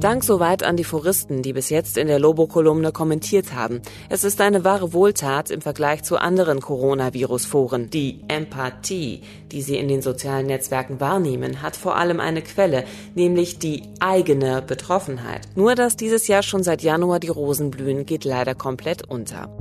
Dank soweit an die Foristen, die bis jetzt in der Lobo-Kolumne kommentiert haben. Es ist eine wahre Wohltat im Vergleich zu anderen Coronavirus-Foren. Die Empathie, die sie in den sozialen Netzwerken wahrnehmen, hat vor allem eine Quelle, nämlich die eigene Betroffenheit. Nur dass dieses Jahr schon seit Januar die Rosen blühen, geht leider komplett unter.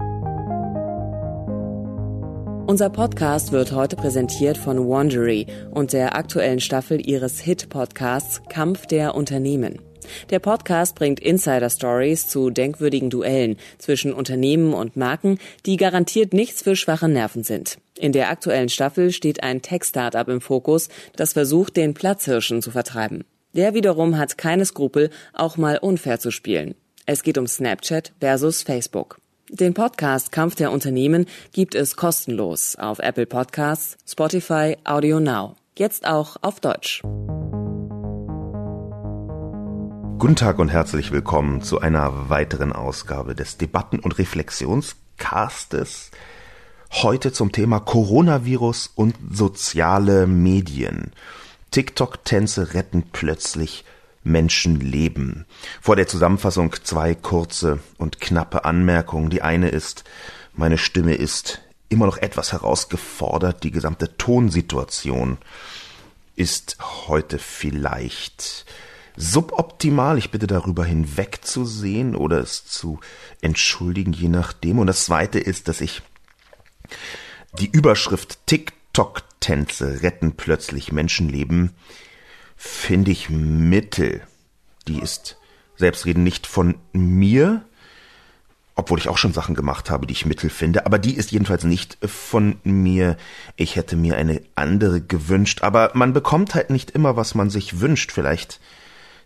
Unser Podcast wird heute präsentiert von Wandery und der aktuellen Staffel ihres Hit-Podcasts Kampf der Unternehmen. Der Podcast bringt Insider-Stories zu denkwürdigen Duellen zwischen Unternehmen und Marken, die garantiert nichts für schwache Nerven sind. In der aktuellen Staffel steht ein Tech-Startup im Fokus, das versucht, den Platzhirschen zu vertreiben. Der wiederum hat keine Skrupel, auch mal unfair zu spielen. Es geht um Snapchat versus Facebook. Den Podcast Kampf der Unternehmen gibt es kostenlos auf Apple Podcasts, Spotify, Audio Now. Jetzt auch auf Deutsch. Guten Tag und herzlich willkommen zu einer weiteren Ausgabe des Debatten- und Reflexionscastes. Heute zum Thema Coronavirus und soziale Medien. TikTok-Tänze retten plötzlich Menschenleben. Vor der Zusammenfassung zwei kurze und knappe Anmerkungen. Die eine ist, meine Stimme ist immer noch etwas herausgefordert. Die gesamte Tonsituation ist heute vielleicht suboptimal. Ich bitte darüber hinwegzusehen oder es zu entschuldigen, je nachdem. Und das zweite ist, dass ich die Überschrift TikTok-Tänze retten plötzlich Menschenleben finde ich mittel. Die ist selbstredend nicht von mir, obwohl ich auch schon Sachen gemacht habe, die ich mittel finde, aber die ist jedenfalls nicht von mir. Ich hätte mir eine andere gewünscht, aber man bekommt halt nicht immer, was man sich wünscht. Vielleicht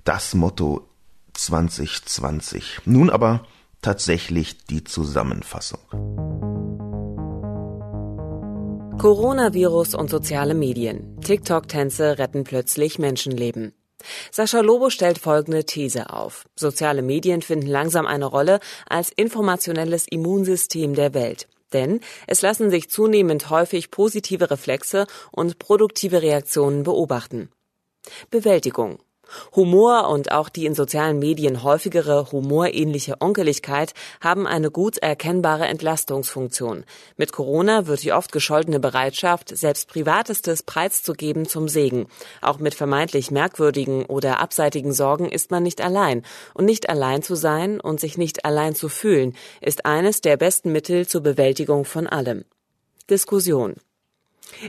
das Motto 2020. Nun aber tatsächlich die Zusammenfassung. Coronavirus und soziale Medien. TikTok-Tänze retten plötzlich Menschenleben. Sascha Lobo stellt folgende These auf. Soziale Medien finden langsam eine Rolle als informationelles Immunsystem der Welt. Denn es lassen sich zunehmend häufig positive Reflexe und produktive Reaktionen beobachten. Bewältigung. Humor und auch die in sozialen Medien häufigere humorähnliche Onkeligkeit haben eine gut erkennbare Entlastungsfunktion. Mit Corona wird die oft gescholtene Bereitschaft, selbst Privatestes preiszugeben, zum Segen. Auch mit vermeintlich merkwürdigen oder abseitigen Sorgen ist man nicht allein. Und nicht allein zu sein und sich nicht allein zu fühlen, ist eines der besten Mittel zur Bewältigung von allem. Diskussion.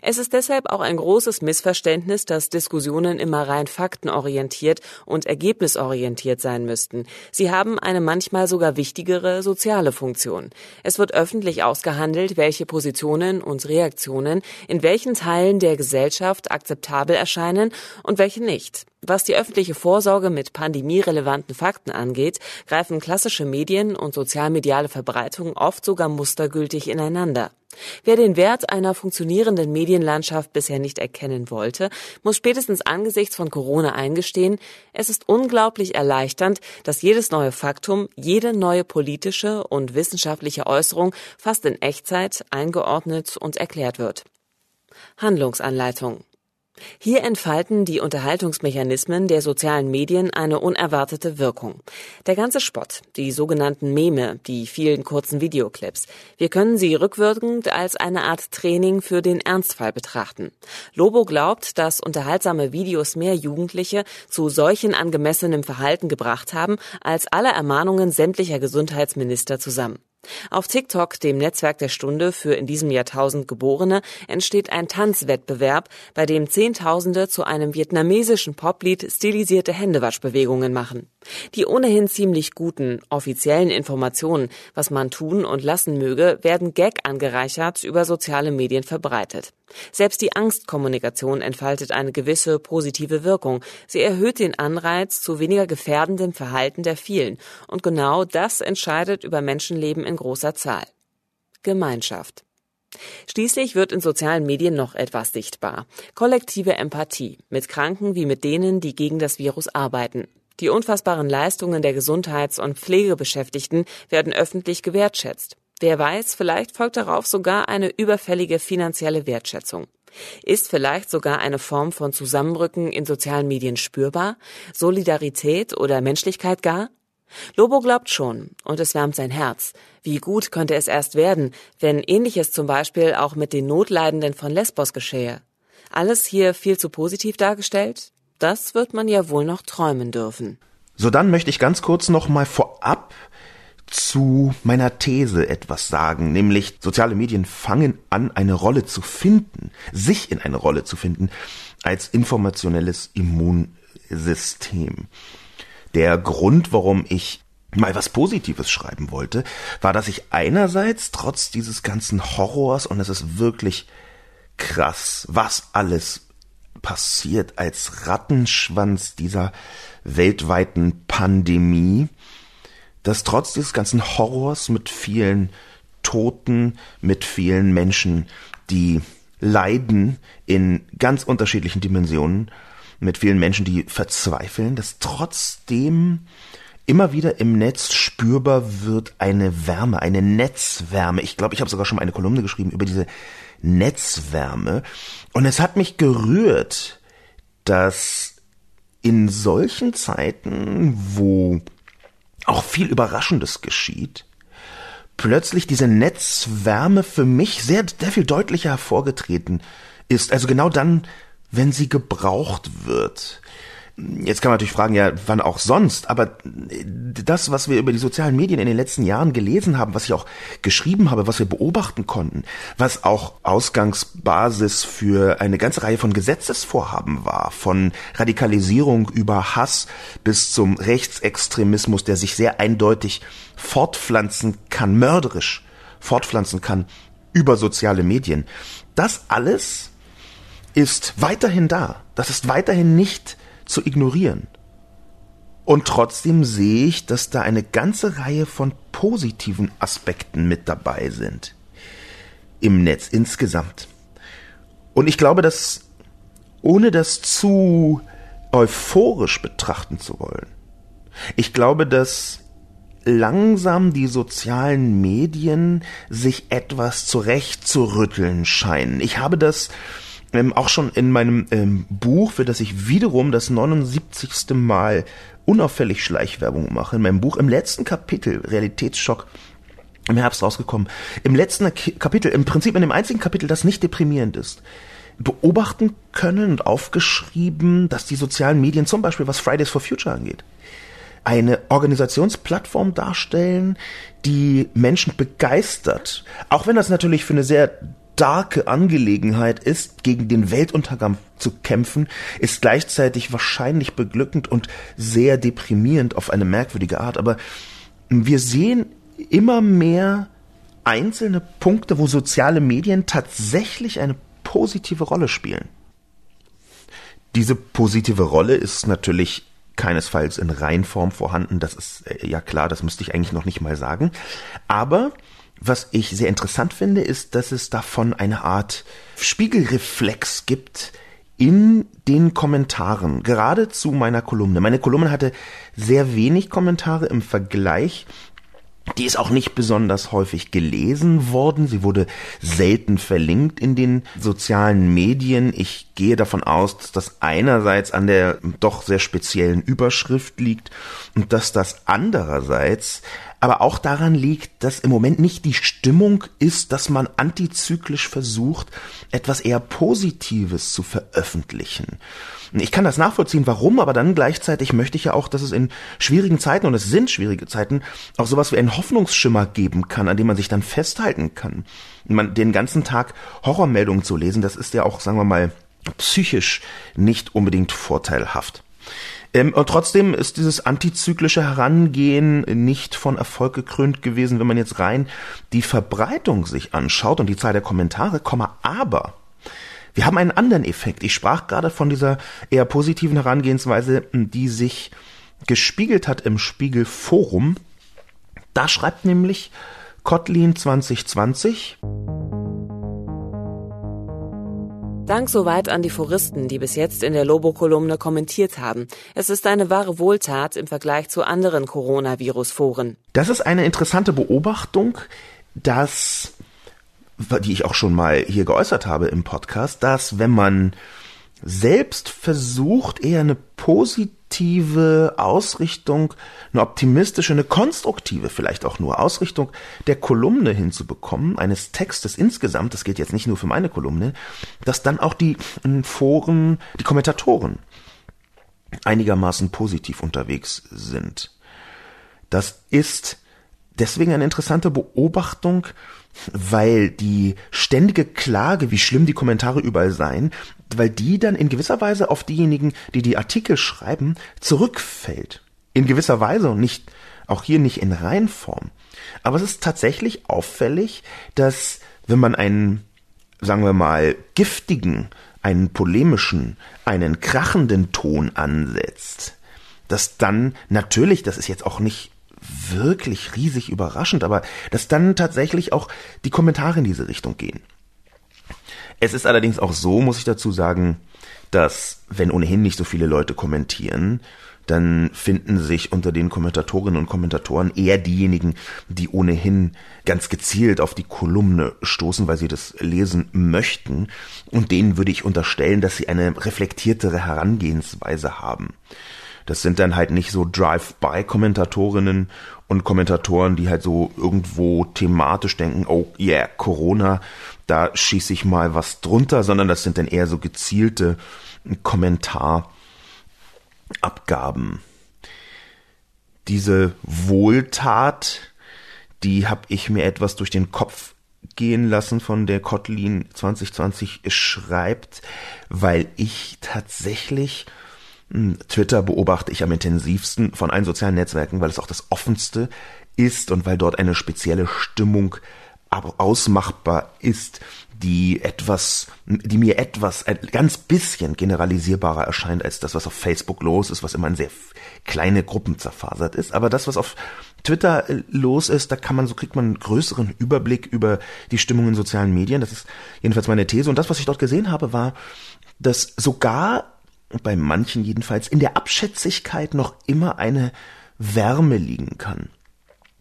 Es ist deshalb auch ein großes Missverständnis, dass Diskussionen immer rein faktenorientiert und ergebnisorientiert sein müssten. Sie haben eine manchmal sogar wichtigere soziale Funktion. Es wird öffentlich ausgehandelt, welche Positionen und Reaktionen in welchen Teilen der Gesellschaft akzeptabel erscheinen und welche nicht. Was die öffentliche Vorsorge mit pandemierelevanten Fakten angeht, greifen klassische Medien und sozialmediale Verbreitung oft sogar mustergültig ineinander. Wer den Wert einer funktionierenden Medienlandschaft bisher nicht erkennen wollte, muss spätestens angesichts von Corona eingestehen, es ist unglaublich erleichternd, dass jedes neue Faktum, jede neue politische und wissenschaftliche Äußerung fast in Echtzeit eingeordnet und erklärt wird. Handlungsanleitung hier entfalten die Unterhaltungsmechanismen der sozialen Medien eine unerwartete Wirkung. Der ganze Spott, die sogenannten Meme, die vielen kurzen Videoclips, wir können sie rückwirkend als eine Art Training für den Ernstfall betrachten. Lobo glaubt, dass unterhaltsame Videos mehr Jugendliche zu solchen angemessenem Verhalten gebracht haben, als alle Ermahnungen sämtlicher Gesundheitsminister zusammen. Auf TikTok, dem Netzwerk der Stunde für in diesem Jahrtausend Geborene, entsteht ein Tanzwettbewerb, bei dem Zehntausende zu einem vietnamesischen Poplied stilisierte Händewaschbewegungen machen. Die ohnehin ziemlich guten offiziellen Informationen, was man tun und lassen möge, werden Gag angereichert über soziale Medien verbreitet. Selbst die Angstkommunikation entfaltet eine gewisse positive Wirkung. Sie erhöht den Anreiz zu weniger gefährdendem Verhalten der vielen. Und genau das entscheidet über Menschenleben in großer Zahl. Gemeinschaft. Schließlich wird in sozialen Medien noch etwas sichtbar. Kollektive Empathie mit Kranken wie mit denen, die gegen das Virus arbeiten. Die unfassbaren Leistungen der Gesundheits- und Pflegebeschäftigten werden öffentlich gewertschätzt. Wer weiß, vielleicht folgt darauf sogar eine überfällige finanzielle Wertschätzung. Ist vielleicht sogar eine Form von Zusammenrücken in sozialen Medien spürbar? Solidarität oder Menschlichkeit gar? Lobo glaubt schon, und es wärmt sein Herz. Wie gut könnte es erst werden, wenn ähnliches zum Beispiel auch mit den Notleidenden von Lesbos geschehe. Alles hier viel zu positiv dargestellt? Das wird man ja wohl noch träumen dürfen. So dann möchte ich ganz kurz noch mal vorab zu meiner These etwas sagen, nämlich soziale Medien fangen an, eine Rolle zu finden, sich in eine Rolle zu finden als informationelles Immunsystem. Der Grund, warum ich mal was Positives schreiben wollte, war, dass ich einerseits trotz dieses ganzen Horrors, und es ist wirklich krass, was alles passiert als Rattenschwanz dieser weltweiten Pandemie, dass trotz dieses ganzen Horrors mit vielen Toten, mit vielen Menschen, die leiden in ganz unterschiedlichen Dimensionen, mit vielen Menschen, die verzweifeln, dass trotzdem immer wieder im Netz spürbar wird eine Wärme, eine Netzwärme. Ich glaube, ich habe sogar schon mal eine Kolumne geschrieben über diese Netzwärme. Und es hat mich gerührt, dass in solchen Zeiten, wo auch viel Überraschendes geschieht, plötzlich diese Netzwärme für mich sehr, sehr viel deutlicher hervorgetreten ist. Also genau dann, wenn sie gebraucht wird. Jetzt kann man natürlich fragen, ja, wann auch sonst, aber das, was wir über die sozialen Medien in den letzten Jahren gelesen haben, was ich auch geschrieben habe, was wir beobachten konnten, was auch Ausgangsbasis für eine ganze Reihe von Gesetzesvorhaben war, von Radikalisierung über Hass bis zum Rechtsextremismus, der sich sehr eindeutig fortpflanzen kann, mörderisch fortpflanzen kann über soziale Medien. Das alles ist weiterhin da. Das ist weiterhin nicht zu ignorieren. Und trotzdem sehe ich, dass da eine ganze Reihe von positiven Aspekten mit dabei sind. Im Netz insgesamt. Und ich glaube, dass ohne das zu euphorisch betrachten zu wollen, ich glaube, dass langsam die sozialen Medien sich etwas zurechtzurütteln scheinen. Ich habe das ähm, auch schon in meinem ähm, Buch, für das ich wiederum das 79. Mal unauffällig Schleichwerbung mache, in meinem Buch im letzten Kapitel, Realitätsschock, im Herbst rausgekommen, im letzten Kapitel, im Prinzip in dem einzigen Kapitel, das nicht deprimierend ist, beobachten können und aufgeschrieben, dass die sozialen Medien zum Beispiel was Fridays for Future angeht, eine Organisationsplattform darstellen, die Menschen begeistert, auch wenn das natürlich für eine sehr starke Angelegenheit ist, gegen den Weltuntergang zu kämpfen, ist gleichzeitig wahrscheinlich beglückend und sehr deprimierend auf eine merkwürdige Art. Aber wir sehen immer mehr einzelne Punkte, wo soziale Medien tatsächlich eine positive Rolle spielen. Diese positive Rolle ist natürlich keinesfalls in Reinform vorhanden, das ist äh, ja klar, das müsste ich eigentlich noch nicht mal sagen. Aber was ich sehr interessant finde, ist, dass es davon eine Art Spiegelreflex gibt in den Kommentaren, gerade zu meiner Kolumne. Meine Kolumne hatte sehr wenig Kommentare im Vergleich die ist auch nicht besonders häufig gelesen worden. Sie wurde selten verlinkt in den sozialen Medien. Ich gehe davon aus, dass das einerseits an der doch sehr speziellen Überschrift liegt und dass das andererseits aber auch daran liegt, dass im Moment nicht die Stimmung ist, dass man antizyklisch versucht, etwas eher Positives zu veröffentlichen. Ich kann das nachvollziehen, warum, aber dann gleichzeitig möchte ich ja auch, dass es in schwierigen Zeiten, und es sind schwierige Zeiten, auch sowas wie einen Hoffnungsschimmer geben kann, an dem man sich dann festhalten kann. Man, den ganzen Tag Horrormeldungen zu lesen, das ist ja auch, sagen wir mal, psychisch nicht unbedingt vorteilhaft. Ähm, und trotzdem ist dieses antizyklische Herangehen nicht von Erfolg gekrönt gewesen, wenn man jetzt rein die Verbreitung sich anschaut und die Zahl der Kommentare, aber wir haben einen anderen Effekt. Ich sprach gerade von dieser eher positiven Herangehensweise, die sich gespiegelt hat im Spiegelforum. Da schreibt nämlich Kotlin 2020 Dank soweit an die Foristen, die bis jetzt in der Lobo-Kolumne kommentiert haben. Es ist eine wahre Wohltat im Vergleich zu anderen Coronavirus-Foren. Das ist eine interessante Beobachtung, dass, die ich auch schon mal hier geäußert habe im Podcast, dass wenn man selbst versucht, eher eine positive Ausrichtung, eine optimistische, eine konstruktive vielleicht auch nur Ausrichtung der Kolumne hinzubekommen, eines Textes insgesamt, das gilt jetzt nicht nur für meine Kolumne, dass dann auch die Foren, die Kommentatoren einigermaßen positiv unterwegs sind. Das ist deswegen eine interessante Beobachtung, weil die ständige Klage, wie schlimm die Kommentare überall seien, weil die dann in gewisser Weise auf diejenigen, die die Artikel schreiben, zurückfällt. In gewisser Weise und nicht, auch hier nicht in Reinform. Aber es ist tatsächlich auffällig, dass wenn man einen, sagen wir mal, giftigen, einen polemischen, einen krachenden Ton ansetzt, dass dann natürlich, das ist jetzt auch nicht wirklich riesig überraschend, aber dass dann tatsächlich auch die Kommentare in diese Richtung gehen. Es ist allerdings auch so, muss ich dazu sagen, dass wenn ohnehin nicht so viele Leute kommentieren, dann finden sich unter den Kommentatorinnen und Kommentatoren eher diejenigen, die ohnehin ganz gezielt auf die Kolumne stoßen, weil sie das lesen möchten. Und denen würde ich unterstellen, dass sie eine reflektiertere Herangehensweise haben. Das sind dann halt nicht so Drive-by-Kommentatorinnen und Kommentatoren, die halt so irgendwo thematisch denken, oh yeah, Corona, da schieße ich mal was drunter, sondern das sind dann eher so gezielte Kommentarabgaben. Diese Wohltat, die habe ich mir etwas durch den Kopf gehen lassen, von der Kotlin 2020 schreibt, weil ich tatsächlich Twitter beobachte ich am intensivsten von allen sozialen Netzwerken, weil es auch das offenste ist und weil dort eine spezielle Stimmung ausmachbar ist, die etwas, die mir etwas, ein ganz bisschen generalisierbarer erscheint als das, was auf Facebook los ist, was immer in sehr kleine Gruppen zerfasert ist. Aber das, was auf Twitter äh, los ist, da kann man, so kriegt man einen größeren Überblick über die Stimmung in sozialen Medien. Das ist jedenfalls meine These. Und das, was ich dort gesehen habe, war, dass sogar bei manchen jedenfalls, in der Abschätzigkeit noch immer eine Wärme liegen kann.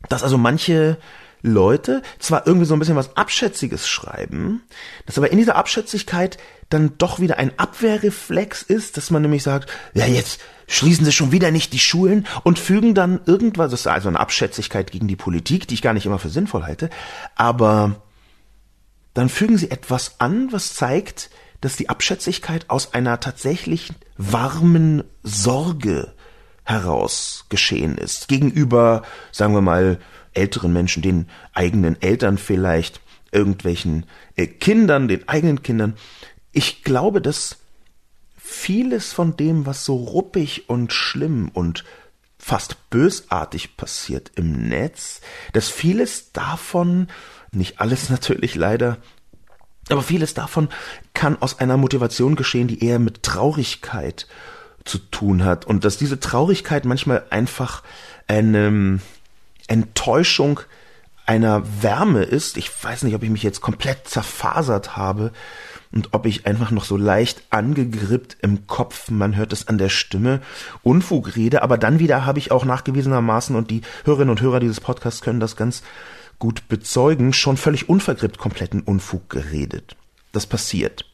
Dass also manche Leute zwar irgendwie so ein bisschen was Abschätziges schreiben, dass aber in dieser Abschätzigkeit dann doch wieder ein Abwehrreflex ist, dass man nämlich sagt, ja jetzt schließen sie schon wieder nicht die Schulen und fügen dann irgendwas, das ist also eine Abschätzigkeit gegen die Politik, die ich gar nicht immer für sinnvoll halte, aber dann fügen sie etwas an, was zeigt, dass die Abschätzigkeit aus einer tatsächlich warmen Sorge heraus geschehen ist. Gegenüber, sagen wir mal, älteren Menschen, den eigenen Eltern vielleicht, irgendwelchen äh, Kindern, den eigenen Kindern. Ich glaube, dass vieles von dem, was so ruppig und schlimm und fast bösartig passiert im Netz, dass vieles davon, nicht alles natürlich leider, aber vieles davon kann aus einer Motivation geschehen, die eher mit Traurigkeit zu tun hat. Und dass diese Traurigkeit manchmal einfach eine Enttäuschung einer Wärme ist. Ich weiß nicht, ob ich mich jetzt komplett zerfasert habe und ob ich einfach noch so leicht angegrippt im Kopf, man hört es an der Stimme, Unfug rede, aber dann wieder habe ich auch nachgewiesenermaßen und die Hörerinnen und Hörer dieses Podcasts können das ganz gut bezeugen, schon völlig unvergrippt kompletten Unfug geredet. Das passiert.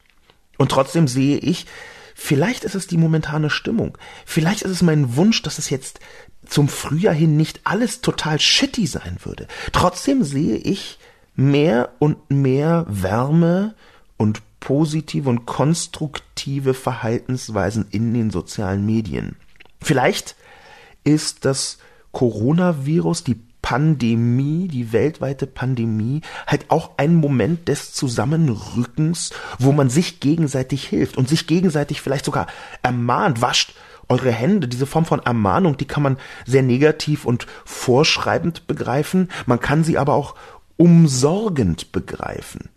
Und trotzdem sehe ich, vielleicht ist es die momentane Stimmung. Vielleicht ist es mein Wunsch, dass es jetzt zum Frühjahr hin nicht alles total shitty sein würde. Trotzdem sehe ich mehr und mehr Wärme und positive und konstruktive Verhaltensweisen in den sozialen Medien. Vielleicht ist das Coronavirus, die Pandemie, die weltweite Pandemie, halt auch ein Moment des Zusammenrückens, wo man sich gegenseitig hilft und sich gegenseitig vielleicht sogar ermahnt, wascht eure Hände. Diese Form von Ermahnung, die kann man sehr negativ und vorschreibend begreifen, man kann sie aber auch umsorgend begreifen.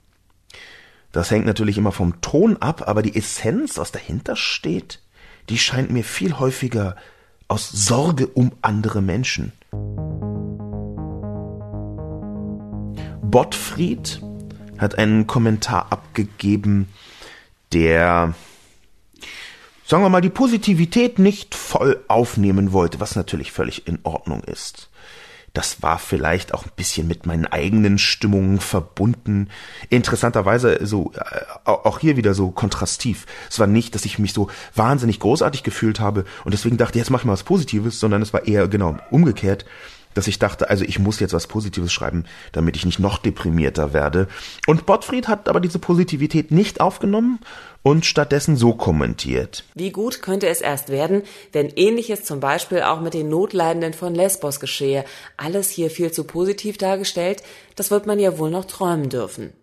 Das hängt natürlich immer vom Ton ab, aber die Essenz, was dahinter steht, die scheint mir viel häufiger aus Sorge um andere Menschen. Bottfried hat einen Kommentar abgegeben, der sagen wir mal, die Positivität nicht voll aufnehmen wollte, was natürlich völlig in Ordnung ist. Das war vielleicht auch ein bisschen mit meinen eigenen Stimmungen verbunden. Interessanterweise so äh, auch hier wieder so kontrastiv. Es war nicht, dass ich mich so wahnsinnig großartig gefühlt habe und deswegen dachte, jetzt mach ich mal was Positives, sondern es war eher genau umgekehrt dass ich dachte, also ich muss jetzt was Positives schreiben, damit ich nicht noch deprimierter werde. Und Bottfried hat aber diese Positivität nicht aufgenommen und stattdessen so kommentiert. Wie gut könnte es erst werden, wenn ähnliches zum Beispiel auch mit den Notleidenden von Lesbos geschehe. Alles hier viel zu positiv dargestellt, das wird man ja wohl noch träumen dürfen.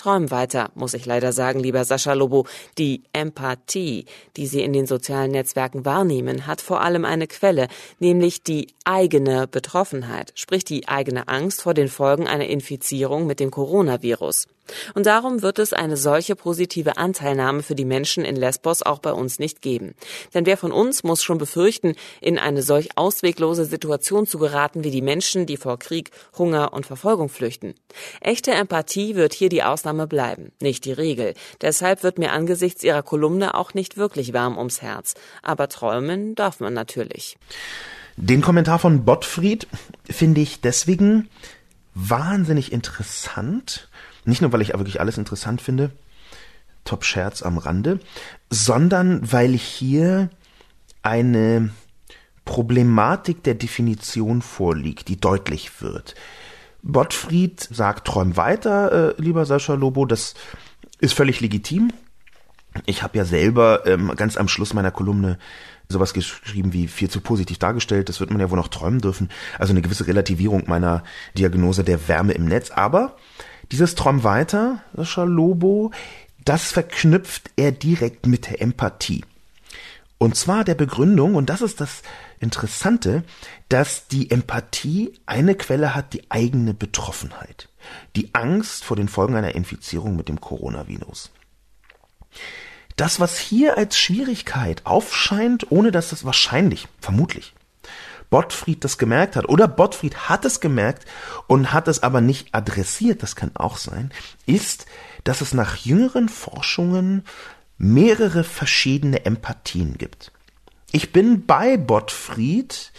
Träum weiter, muss ich leider sagen, lieber Sascha Lobo. Die Empathie, die Sie in den sozialen Netzwerken wahrnehmen, hat vor allem eine Quelle, nämlich die eigene Betroffenheit, sprich die eigene Angst vor den Folgen einer Infizierung mit dem Coronavirus. Und darum wird es eine solche positive Anteilnahme für die Menschen in Lesbos auch bei uns nicht geben. Denn wer von uns muss schon befürchten, in eine solch ausweglose Situation zu geraten wie die Menschen, die vor Krieg, Hunger und Verfolgung flüchten. Echte Empathie wird hier die Ausnahme bleiben, nicht die Regel. Deshalb wird mir angesichts ihrer Kolumne auch nicht wirklich warm ums Herz. Aber träumen darf man natürlich. Den Kommentar von Bottfried finde ich deswegen wahnsinnig interessant, nicht nur, weil ich wirklich alles interessant finde, Top Scherz am Rande, sondern weil hier eine Problematik der Definition vorliegt, die deutlich wird. Gottfried sagt, träum weiter, äh, lieber Sascha Lobo, das ist völlig legitim. Ich habe ja selber ähm, ganz am Schluss meiner Kolumne sowas geschrieben wie viel zu positiv dargestellt, das wird man ja wohl noch träumen dürfen. Also eine gewisse Relativierung meiner Diagnose der Wärme im Netz. Aber dieses Träum weiter, Sascha Lobo, das verknüpft er direkt mit der Empathie. Und zwar der Begründung, und das ist das Interessante, dass die Empathie eine Quelle hat, die eigene Betroffenheit. Die Angst vor den Folgen einer Infizierung mit dem Coronavirus. Das, was hier als Schwierigkeit aufscheint, ohne dass das wahrscheinlich, vermutlich, Bottfried das gemerkt hat oder Bottfried hat es gemerkt und hat es aber nicht adressiert, das kann auch sein, ist, dass es nach jüngeren Forschungen mehrere verschiedene Empathien gibt. Ich bin bei Bottfried,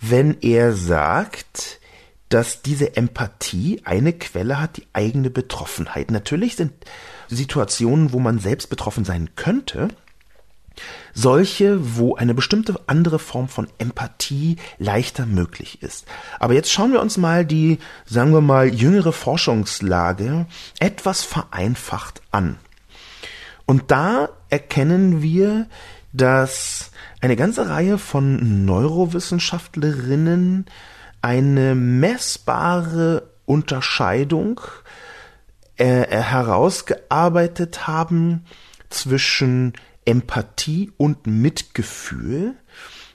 wenn er sagt, dass diese Empathie eine Quelle hat, die eigene Betroffenheit. Natürlich sind Situationen, wo man selbst betroffen sein könnte, solche, wo eine bestimmte andere Form von Empathie leichter möglich ist. Aber jetzt schauen wir uns mal die, sagen wir mal, jüngere Forschungslage etwas vereinfacht an. Und da erkennen wir, dass eine ganze Reihe von Neurowissenschaftlerinnen eine messbare Unterscheidung äh, herausgearbeitet haben zwischen Empathie und Mitgefühl.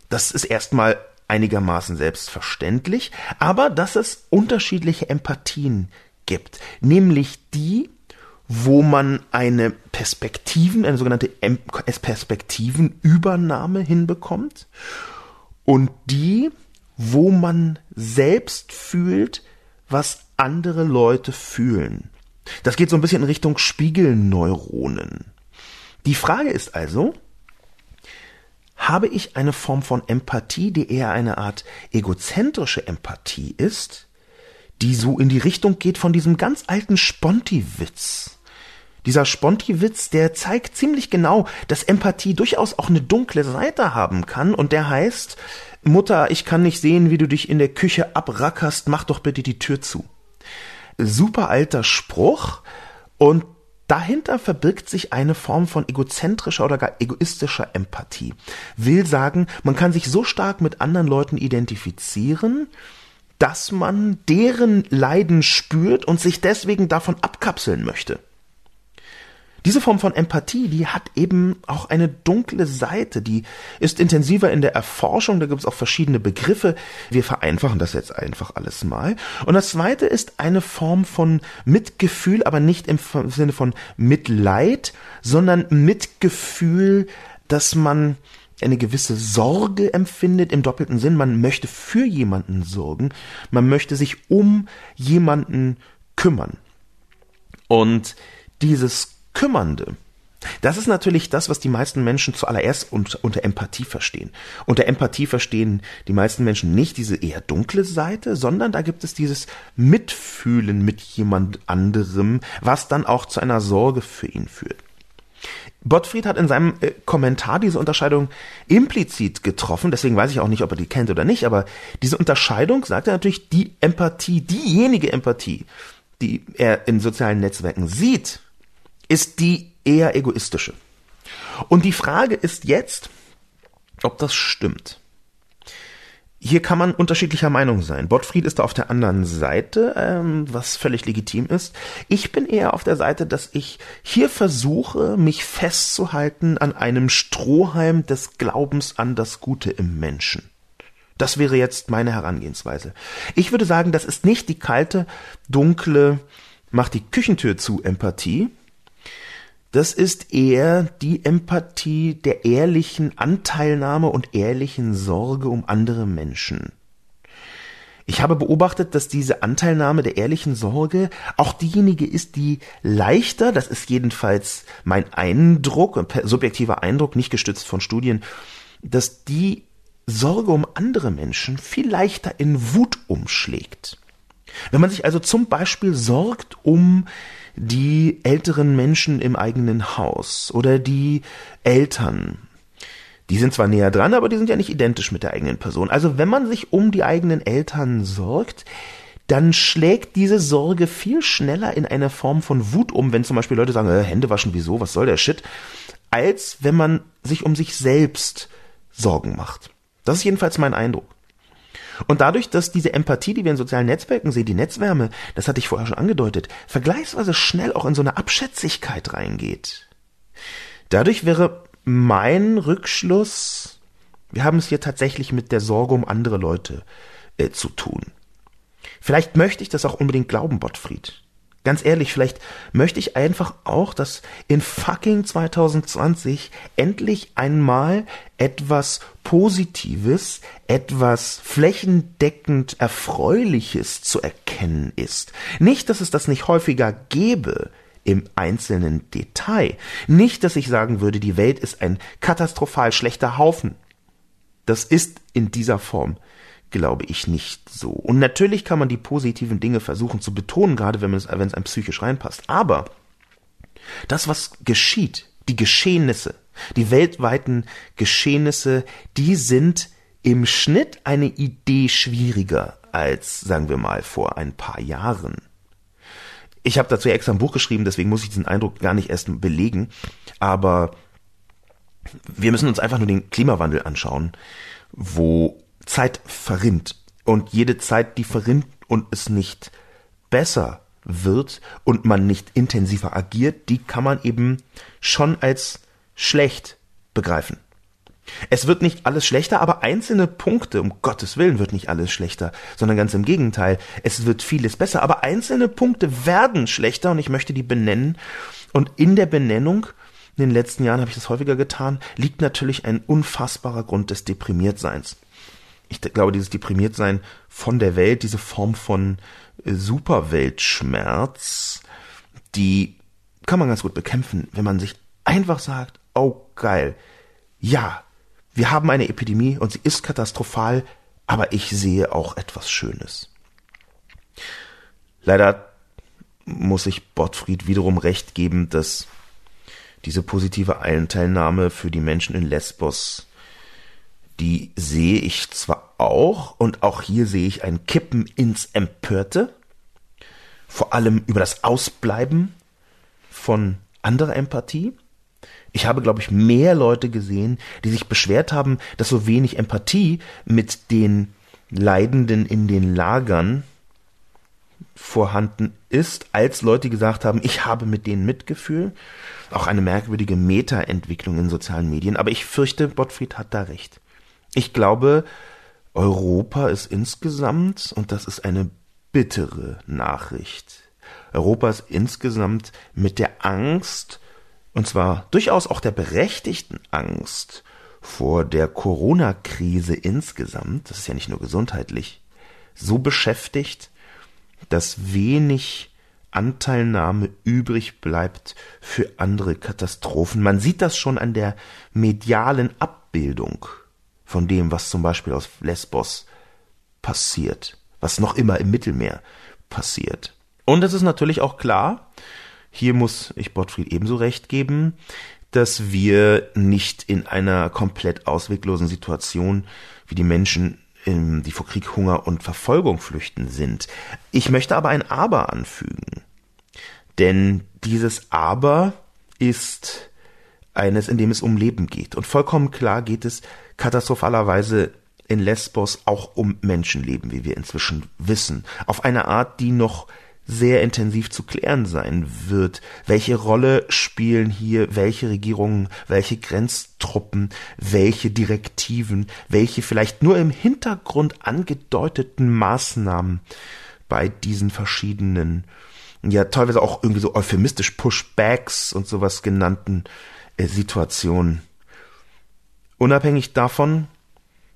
Das ist erstmal einigermaßen selbstverständlich, aber dass es unterschiedliche Empathien gibt, nämlich die, wo man eine Perspektiven, eine sogenannte Perspektivenübernahme hinbekommt und die, wo man selbst fühlt, was andere Leute fühlen. Das geht so ein bisschen in Richtung Spiegelneuronen. Die Frage ist also, habe ich eine Form von Empathie, die eher eine Art egozentrische Empathie ist, die so in die Richtung geht von diesem ganz alten Sponti-Witz. Dieser Sponti-Witz, der zeigt ziemlich genau, dass Empathie durchaus auch eine dunkle Seite haben kann und der heißt, Mutter, ich kann nicht sehen, wie du dich in der Küche abrackerst, mach doch bitte die Tür zu. Super alter Spruch und Dahinter verbirgt sich eine Form von egozentrischer oder gar egoistischer Empathie. Will sagen, man kann sich so stark mit anderen Leuten identifizieren, dass man deren Leiden spürt und sich deswegen davon abkapseln möchte. Diese Form von Empathie, die hat eben auch eine dunkle Seite, die ist intensiver in der Erforschung, da gibt es auch verschiedene Begriffe. Wir vereinfachen das jetzt einfach alles mal. Und das zweite ist eine Form von Mitgefühl, aber nicht im Sinne von Mitleid, sondern Mitgefühl, dass man eine gewisse Sorge empfindet im doppelten Sinn. Man möchte für jemanden sorgen, man möchte sich um jemanden kümmern. Und dieses Kümmernde, Das ist natürlich das, was die meisten Menschen zuallererst unter Empathie verstehen. Unter Empathie verstehen die meisten Menschen nicht diese eher dunkle Seite, sondern da gibt es dieses Mitfühlen mit jemand anderem, was dann auch zu einer Sorge für ihn führt. Gottfried hat in seinem äh, Kommentar diese Unterscheidung implizit getroffen, deswegen weiß ich auch nicht, ob er die kennt oder nicht, aber diese Unterscheidung sagt er natürlich, die Empathie, diejenige Empathie, die er in sozialen Netzwerken sieht, ist die eher egoistische. Und die Frage ist jetzt, ob das stimmt. Hier kann man unterschiedlicher Meinung sein. Gottfried ist da auf der anderen Seite, ähm, was völlig legitim ist. Ich bin eher auf der Seite, dass ich hier versuche, mich festzuhalten an einem Strohhalm des Glaubens an das Gute im Menschen. Das wäre jetzt meine Herangehensweise. Ich würde sagen, das ist nicht die kalte, dunkle, macht die Küchentür zu Empathie, das ist eher die Empathie der ehrlichen Anteilnahme und ehrlichen Sorge um andere Menschen. Ich habe beobachtet, dass diese Anteilnahme der ehrlichen Sorge auch diejenige ist, die leichter, das ist jedenfalls mein Eindruck, subjektiver Eindruck, nicht gestützt von Studien, dass die Sorge um andere Menschen viel leichter in Wut umschlägt. Wenn man sich also zum Beispiel sorgt um die älteren Menschen im eigenen Haus oder die Eltern. Die sind zwar näher dran, aber die sind ja nicht identisch mit der eigenen Person. Also wenn man sich um die eigenen Eltern sorgt, dann schlägt diese Sorge viel schneller in eine Form von Wut um, wenn zum Beispiel Leute sagen, äh, Hände waschen, wieso, was soll der Shit, als wenn man sich um sich selbst Sorgen macht. Das ist jedenfalls mein Eindruck. Und dadurch, dass diese Empathie, die wir in sozialen Netzwerken sehen, die Netzwärme, das hatte ich vorher schon angedeutet, vergleichsweise schnell auch in so eine Abschätzigkeit reingeht. Dadurch wäre mein Rückschluss, wir haben es hier tatsächlich mit der Sorge um andere Leute äh, zu tun. Vielleicht möchte ich das auch unbedingt glauben, Gottfried. Ganz ehrlich, vielleicht möchte ich einfach auch, dass in fucking 2020 endlich einmal etwas Positives, etwas flächendeckend Erfreuliches zu erkennen ist. Nicht, dass es das nicht häufiger gäbe, im einzelnen Detail. Nicht, dass ich sagen würde, die Welt ist ein katastrophal schlechter Haufen. Das ist in dieser Form glaube ich nicht so. Und natürlich kann man die positiven Dinge versuchen zu betonen, gerade wenn, es, wenn es einem psychisch reinpasst. Aber das, was geschieht, die Geschehnisse, die weltweiten Geschehnisse, die sind im Schnitt eine Idee schwieriger als, sagen wir mal, vor ein paar Jahren. Ich habe dazu extra ein Buch geschrieben, deswegen muss ich diesen Eindruck gar nicht erst belegen. Aber wir müssen uns einfach nur den Klimawandel anschauen, wo Zeit verrinnt. Und jede Zeit, die verrinnt und es nicht besser wird und man nicht intensiver agiert, die kann man eben schon als schlecht begreifen. Es wird nicht alles schlechter, aber einzelne Punkte, um Gottes Willen wird nicht alles schlechter, sondern ganz im Gegenteil, es wird vieles besser, aber einzelne Punkte werden schlechter und ich möchte die benennen und in der Benennung in den letzten Jahren habe ich das häufiger getan, liegt natürlich ein unfassbarer Grund des Deprimiertseins ich glaube, dieses Deprimiertsein von der Welt, diese Form von äh, Superweltschmerz, die kann man ganz gut bekämpfen, wenn man sich einfach sagt, oh geil, ja, wir haben eine Epidemie und sie ist katastrophal, aber ich sehe auch etwas Schönes. Leider muss ich Gottfried wiederum recht geben, dass diese positive Einteilnahme für die Menschen in Lesbos die sehe ich zwar auch, und auch hier sehe ich ein Kippen ins Empörte, vor allem über das Ausbleiben von anderer Empathie. Ich habe, glaube ich, mehr Leute gesehen, die sich beschwert haben, dass so wenig Empathie mit den Leidenden in den Lagern vorhanden ist, als Leute gesagt haben, ich habe mit denen Mitgefühl. Auch eine merkwürdige Meta-Entwicklung in sozialen Medien. Aber ich fürchte, Gottfried hat da recht. Ich glaube, Europa ist insgesamt, und das ist eine bittere Nachricht, Europa ist insgesamt mit der Angst, und zwar durchaus auch der berechtigten Angst vor der Corona-Krise insgesamt, das ist ja nicht nur gesundheitlich, so beschäftigt, dass wenig Anteilnahme übrig bleibt für andere Katastrophen. Man sieht das schon an der medialen Abbildung von dem, was zum Beispiel aus Lesbos passiert, was noch immer im Mittelmeer passiert. Und es ist natürlich auch klar, hier muss ich Gottfried ebenso recht geben, dass wir nicht in einer komplett ausweglosen Situation wie die Menschen die vor Krieg, Hunger und Verfolgung flüchten sind. Ich möchte aber ein Aber anfügen. Denn dieses Aber ist eines, in dem es um Leben geht. Und vollkommen klar geht es katastrophalerweise in Lesbos auch um Menschenleben, wie wir inzwischen wissen. Auf eine Art, die noch sehr intensiv zu klären sein wird. Welche Rolle spielen hier welche Regierungen, welche Grenztruppen, welche Direktiven, welche vielleicht nur im Hintergrund angedeuteten Maßnahmen bei diesen verschiedenen, ja teilweise auch irgendwie so euphemistisch Pushbacks und sowas genannten äh, Situationen. Unabhängig davon,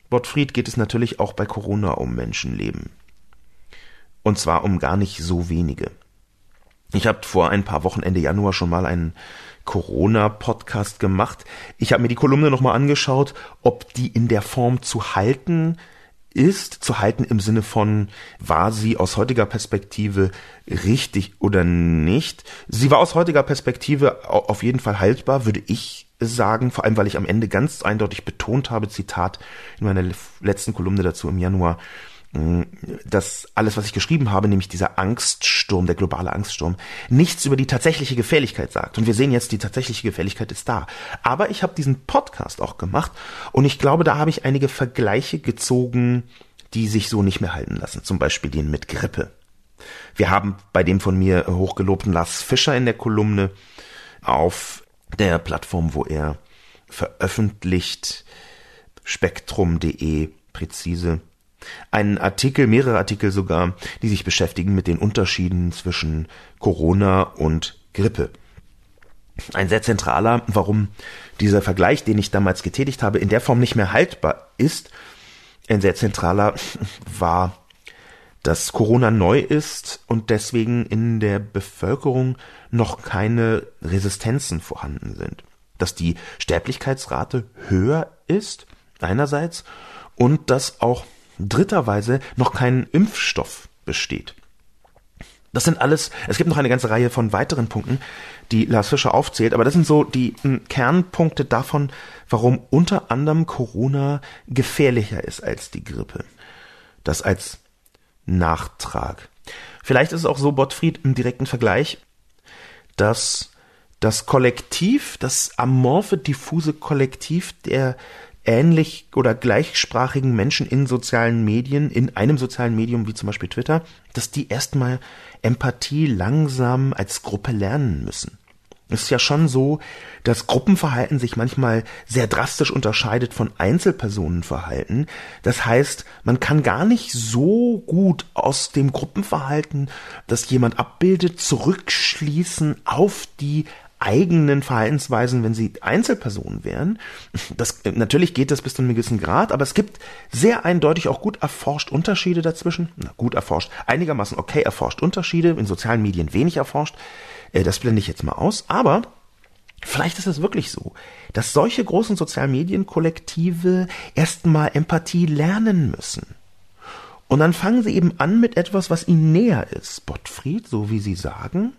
Gottfried, geht es natürlich auch bei Corona um Menschenleben. Und zwar um gar nicht so wenige. Ich habe vor ein paar Wochen Ende Januar schon mal einen Corona-Podcast gemacht. Ich habe mir die Kolumne nochmal angeschaut, ob die in der Form zu halten ist, zu halten im Sinne von, war sie aus heutiger Perspektive richtig oder nicht. Sie war aus heutiger Perspektive auf jeden Fall haltbar, würde ich sagen, vor allem weil ich am Ende ganz eindeutig betont habe, Zitat in meiner letzten Kolumne dazu im Januar, dass alles, was ich geschrieben habe, nämlich dieser Angststurm, der globale Angststurm, nichts über die tatsächliche Gefährlichkeit sagt. Und wir sehen jetzt, die tatsächliche Gefährlichkeit ist da. Aber ich habe diesen Podcast auch gemacht und ich glaube, da habe ich einige Vergleiche gezogen, die sich so nicht mehr halten lassen. Zum Beispiel den mit Grippe. Wir haben bei dem von mir hochgelobten Lars Fischer in der Kolumne auf der Plattform, wo er veröffentlicht, spektrum.de präzise einen Artikel, mehrere Artikel sogar, die sich beschäftigen mit den Unterschieden zwischen Corona und Grippe. Ein sehr zentraler, warum dieser Vergleich, den ich damals getätigt habe, in der Form nicht mehr haltbar ist. Ein sehr zentraler war, dass Corona neu ist und deswegen in der Bevölkerung noch keine Resistenzen vorhanden sind. Dass die Sterblichkeitsrate höher ist, einerseits, und dass auch dritterweise noch kein Impfstoff besteht. Das sind alles, es gibt noch eine ganze Reihe von weiteren Punkten, die Lars Fischer aufzählt, aber das sind so die Kernpunkte davon, warum unter anderem Corona gefährlicher ist als die Grippe. Das als Nachtrag. Vielleicht ist es auch so, Bottfried, im direkten Vergleich, dass das Kollektiv, das amorphe, diffuse Kollektiv der ähnlich oder gleichsprachigen Menschen in sozialen Medien, in einem sozialen Medium wie zum Beispiel Twitter, dass die erstmal Empathie langsam als Gruppe lernen müssen. Es ist ja schon so, dass Gruppenverhalten sich manchmal sehr drastisch unterscheidet von Einzelpersonenverhalten. Das heißt, man kann gar nicht so gut aus dem Gruppenverhalten, das jemand abbildet, zurückschließen auf die eigenen Verhaltensweisen, wenn sie Einzelpersonen wären. Das, natürlich geht das bis zu einem gewissen Grad, aber es gibt sehr eindeutig auch gut erforscht Unterschiede dazwischen. Na, gut erforscht, einigermaßen okay erforscht Unterschiede, in sozialen Medien wenig erforscht. Äh, das blende ich jetzt mal aus, aber Vielleicht ist es wirklich so, dass solche großen sozialen Medienkollektive erstmal Empathie lernen müssen. Und dann fangen sie eben an mit etwas, was ihnen näher ist. Gottfried, so wie sie sagen,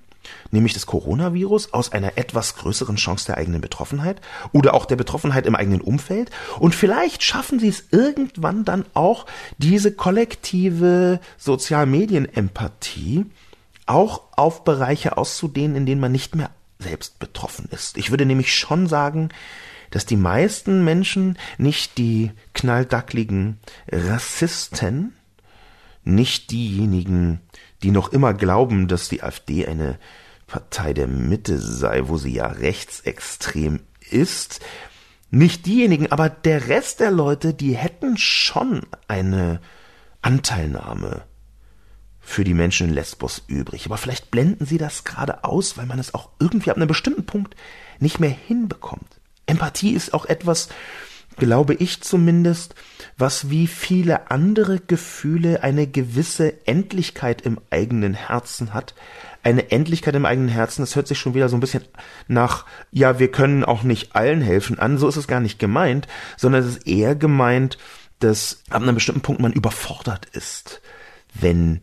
nämlich das Coronavirus aus einer etwas größeren Chance der eigenen Betroffenheit oder auch der Betroffenheit im eigenen Umfeld. Und vielleicht schaffen sie es irgendwann dann auch, diese kollektive Sozialmedienempathie auch auf Bereiche auszudehnen, in denen man nicht mehr selbst betroffen ist. Ich würde nämlich schon sagen, dass die meisten Menschen nicht die knalldackligen Rassisten, nicht diejenigen, die noch immer glauben, dass die AfD eine Partei der Mitte sei, wo sie ja rechtsextrem ist. Nicht diejenigen, aber der Rest der Leute, die hätten schon eine Anteilnahme für die Menschen in Lesbos übrig. Aber vielleicht blenden sie das gerade aus, weil man es auch irgendwie ab einem bestimmten Punkt nicht mehr hinbekommt. Empathie ist auch etwas, glaube ich zumindest, was wie viele andere Gefühle eine gewisse Endlichkeit im eigenen Herzen hat, eine Endlichkeit im eigenen Herzen. Das hört sich schon wieder so ein bisschen nach, ja, wir können auch nicht allen helfen an. So ist es gar nicht gemeint, sondern es ist eher gemeint, dass ab einem bestimmten Punkt man überfordert ist, wenn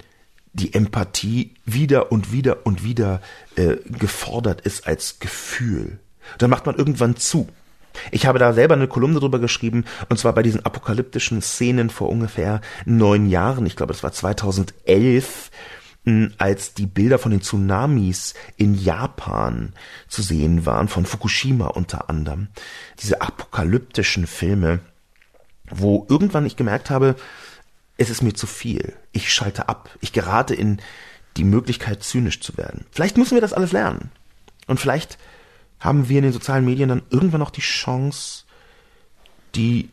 die Empathie wieder und wieder und wieder äh, gefordert ist als Gefühl. Dann macht man irgendwann zu. Ich habe da selber eine Kolumne drüber geschrieben, und zwar bei diesen apokalyptischen Szenen vor ungefähr neun Jahren, ich glaube, das war 2011, hm, als die Bilder von den Tsunamis in Japan zu sehen waren, von Fukushima unter anderem. Diese apokalyptischen Filme, wo irgendwann ich gemerkt habe, es ist mir zu viel. Ich schalte ab. Ich gerate in die Möglichkeit, zynisch zu werden. Vielleicht müssen wir das alles lernen. Und vielleicht haben wir in den sozialen Medien dann irgendwann noch die Chance, die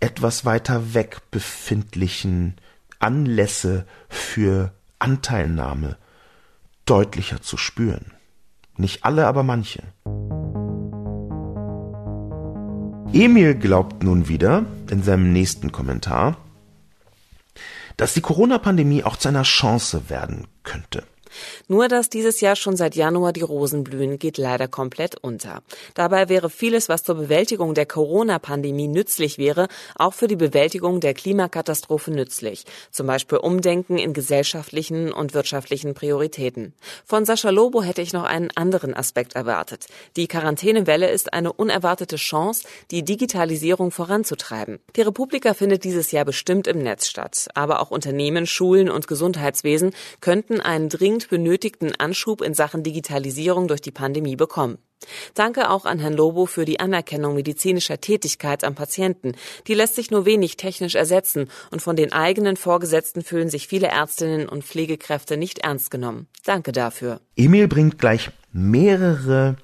etwas weiter weg befindlichen Anlässe für Anteilnahme deutlicher zu spüren. Nicht alle, aber manche. Emil glaubt nun wieder in seinem nächsten Kommentar, dass die Corona-Pandemie auch zu einer Chance werden könnte. Nur dass dieses Jahr schon seit Januar die Rosen blühen, geht leider komplett unter. Dabei wäre vieles, was zur Bewältigung der Corona-Pandemie nützlich wäre, auch für die Bewältigung der Klimakatastrophe nützlich. Zum Beispiel Umdenken in gesellschaftlichen und wirtschaftlichen Prioritäten. Von Sascha Lobo hätte ich noch einen anderen Aspekt erwartet. Die Quarantänewelle ist eine unerwartete Chance, die Digitalisierung voranzutreiben. Die Republika findet dieses Jahr bestimmt im Netz statt. Aber auch Unternehmen, Schulen und Gesundheitswesen könnten einen dringend benötigten Anschub in Sachen Digitalisierung durch die Pandemie bekommen. Danke auch an Herrn Lobo für die Anerkennung medizinischer Tätigkeit am Patienten. Die lässt sich nur wenig technisch ersetzen und von den eigenen Vorgesetzten fühlen sich viele Ärztinnen und Pflegekräfte nicht ernst genommen. Danke dafür. Emil bringt gleich mehrere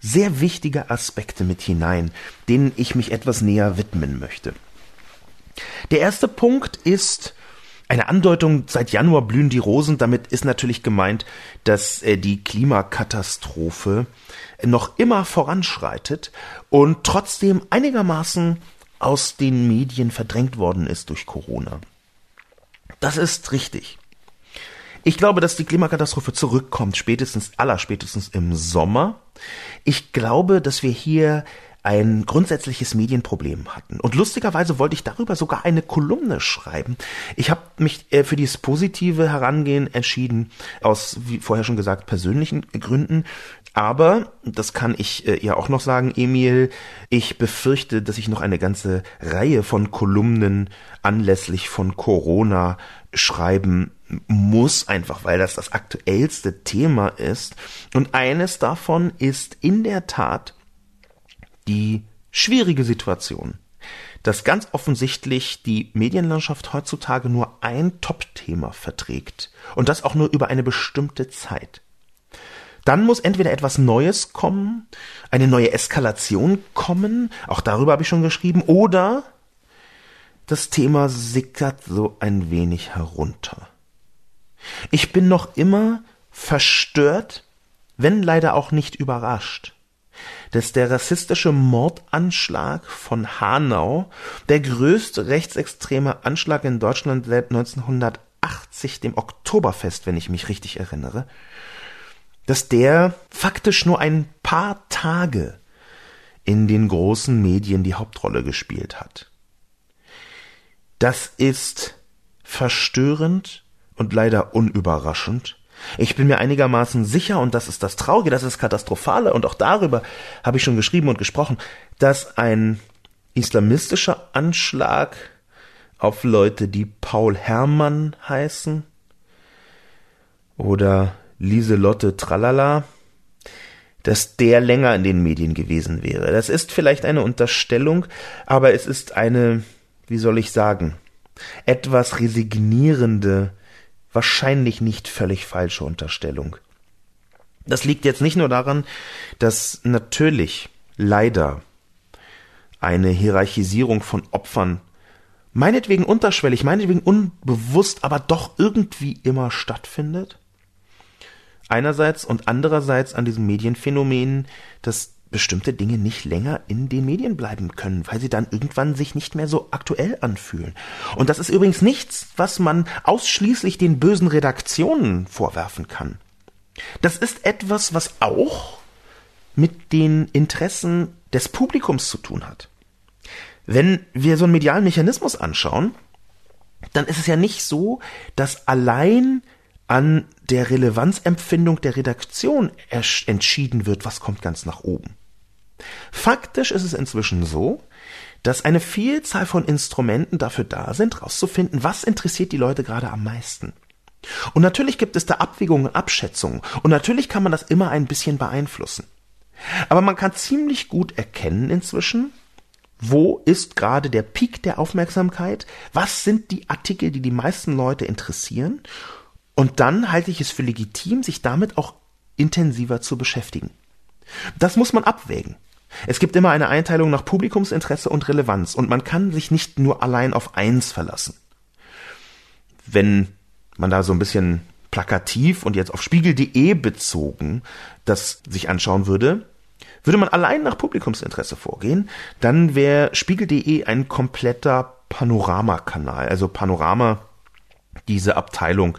sehr wichtige Aspekte mit hinein, denen ich mich etwas näher widmen möchte. Der erste Punkt ist eine Andeutung, seit Januar blühen die Rosen, damit ist natürlich gemeint, dass äh, die Klimakatastrophe noch immer voranschreitet und trotzdem einigermaßen aus den Medien verdrängt worden ist durch Corona. Das ist richtig. Ich glaube, dass die Klimakatastrophe zurückkommt, spätestens, aller spätestens im Sommer. Ich glaube, dass wir hier ein grundsätzliches Medienproblem hatten. Und lustigerweise wollte ich darüber sogar eine Kolumne schreiben. Ich habe mich äh, für dieses positive Herangehen entschieden, aus, wie vorher schon gesagt, persönlichen Gründen. Aber, das kann ich äh, ja auch noch sagen, Emil, ich befürchte, dass ich noch eine ganze Reihe von Kolumnen anlässlich von Corona schreiben muss, einfach weil das das aktuellste Thema ist. Und eines davon ist in der Tat die schwierige Situation, dass ganz offensichtlich die Medienlandschaft heutzutage nur ein Top-Thema verträgt und das auch nur über eine bestimmte Zeit. Dann muss entweder etwas Neues kommen, eine neue Eskalation kommen, auch darüber habe ich schon geschrieben, oder das Thema sickert so ein wenig herunter. Ich bin noch immer verstört, wenn leider auch nicht überrascht, dass der rassistische Mordanschlag von Hanau, der größte rechtsextreme Anschlag in Deutschland seit 1980, dem Oktoberfest, wenn ich mich richtig erinnere, dass der faktisch nur ein paar Tage in den großen Medien die Hauptrolle gespielt hat. Das ist verstörend und leider unüberraschend ich bin mir einigermaßen sicher, und das ist das Traurige, das ist Katastrophale, und auch darüber habe ich schon geschrieben und gesprochen, dass ein islamistischer Anschlag auf Leute, die Paul Herrmann heißen, oder Lieselotte Tralala, dass der länger in den Medien gewesen wäre. Das ist vielleicht eine Unterstellung, aber es ist eine, wie soll ich sagen, etwas resignierende wahrscheinlich nicht völlig falsche Unterstellung. Das liegt jetzt nicht nur daran, dass natürlich leider eine Hierarchisierung von Opfern meinetwegen unterschwellig, meinetwegen unbewusst, aber doch irgendwie immer stattfindet. Einerseits und andererseits an diesem Medienphänomen, dass bestimmte Dinge nicht länger in den Medien bleiben können, weil sie dann irgendwann sich nicht mehr so aktuell anfühlen. Und das ist übrigens nichts, was man ausschließlich den bösen Redaktionen vorwerfen kann. Das ist etwas, was auch mit den Interessen des Publikums zu tun hat. Wenn wir so einen medialen Mechanismus anschauen, dann ist es ja nicht so, dass allein an der Relevanzempfindung der Redaktion entschieden wird, was kommt ganz nach oben. Faktisch ist es inzwischen so, dass eine Vielzahl von Instrumenten dafür da sind, herauszufinden, was interessiert die Leute gerade am meisten. Und natürlich gibt es da Abwägungen und Abschätzungen. Und natürlich kann man das immer ein bisschen beeinflussen. Aber man kann ziemlich gut erkennen inzwischen, wo ist gerade der Peak der Aufmerksamkeit? Was sind die Artikel, die die meisten Leute interessieren? Und dann halte ich es für legitim, sich damit auch intensiver zu beschäftigen. Das muss man abwägen. Es gibt immer eine Einteilung nach Publikumsinteresse und Relevanz und man kann sich nicht nur allein auf eins verlassen. Wenn man da so ein bisschen plakativ und jetzt auf spiegel.de bezogen das sich anschauen würde, würde man allein nach Publikumsinteresse vorgehen, dann wäre spiegel.de ein kompletter Panoramakanal. Also Panorama diese Abteilung,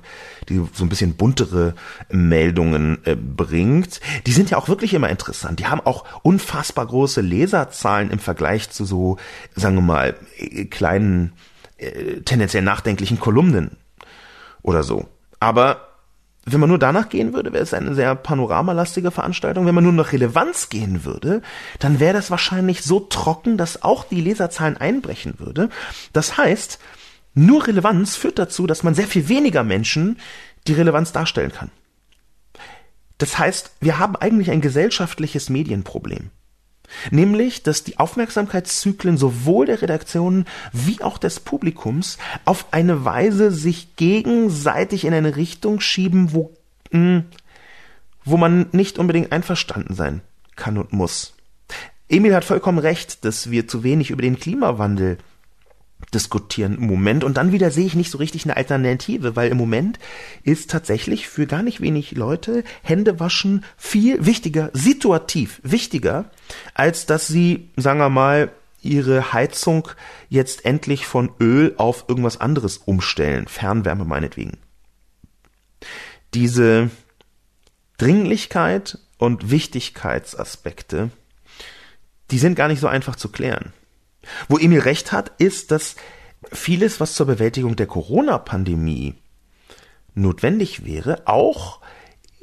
die so ein bisschen buntere Meldungen äh, bringt, die sind ja auch wirklich immer interessant. Die haben auch unfassbar große Leserzahlen im Vergleich zu so, sagen wir mal, äh, kleinen, äh, tendenziell nachdenklichen Kolumnen oder so. Aber wenn man nur danach gehen würde, wäre es eine sehr panoramalastige Veranstaltung. Wenn man nur nach Relevanz gehen würde, dann wäre das wahrscheinlich so trocken, dass auch die Leserzahlen einbrechen würde. Das heißt, nur Relevanz führt dazu, dass man sehr viel weniger Menschen die Relevanz darstellen kann. Das heißt, wir haben eigentlich ein gesellschaftliches Medienproblem. Nämlich, dass die Aufmerksamkeitszyklen sowohl der Redaktionen wie auch des Publikums auf eine Weise sich gegenseitig in eine Richtung schieben, wo, mh, hm, wo man nicht unbedingt einverstanden sein kann und muss. Emil hat vollkommen recht, dass wir zu wenig über den Klimawandel diskutieren im Moment und dann wieder sehe ich nicht so richtig eine Alternative, weil im Moment ist tatsächlich für gar nicht wenig Leute Händewaschen viel wichtiger, situativ wichtiger, als dass sie, sagen wir mal, ihre Heizung jetzt endlich von Öl auf irgendwas anderes umstellen, Fernwärme meinetwegen. Diese Dringlichkeit und Wichtigkeitsaspekte, die sind gar nicht so einfach zu klären. Wo Emil recht hat, ist, dass vieles, was zur Bewältigung der Corona-Pandemie notwendig wäre, auch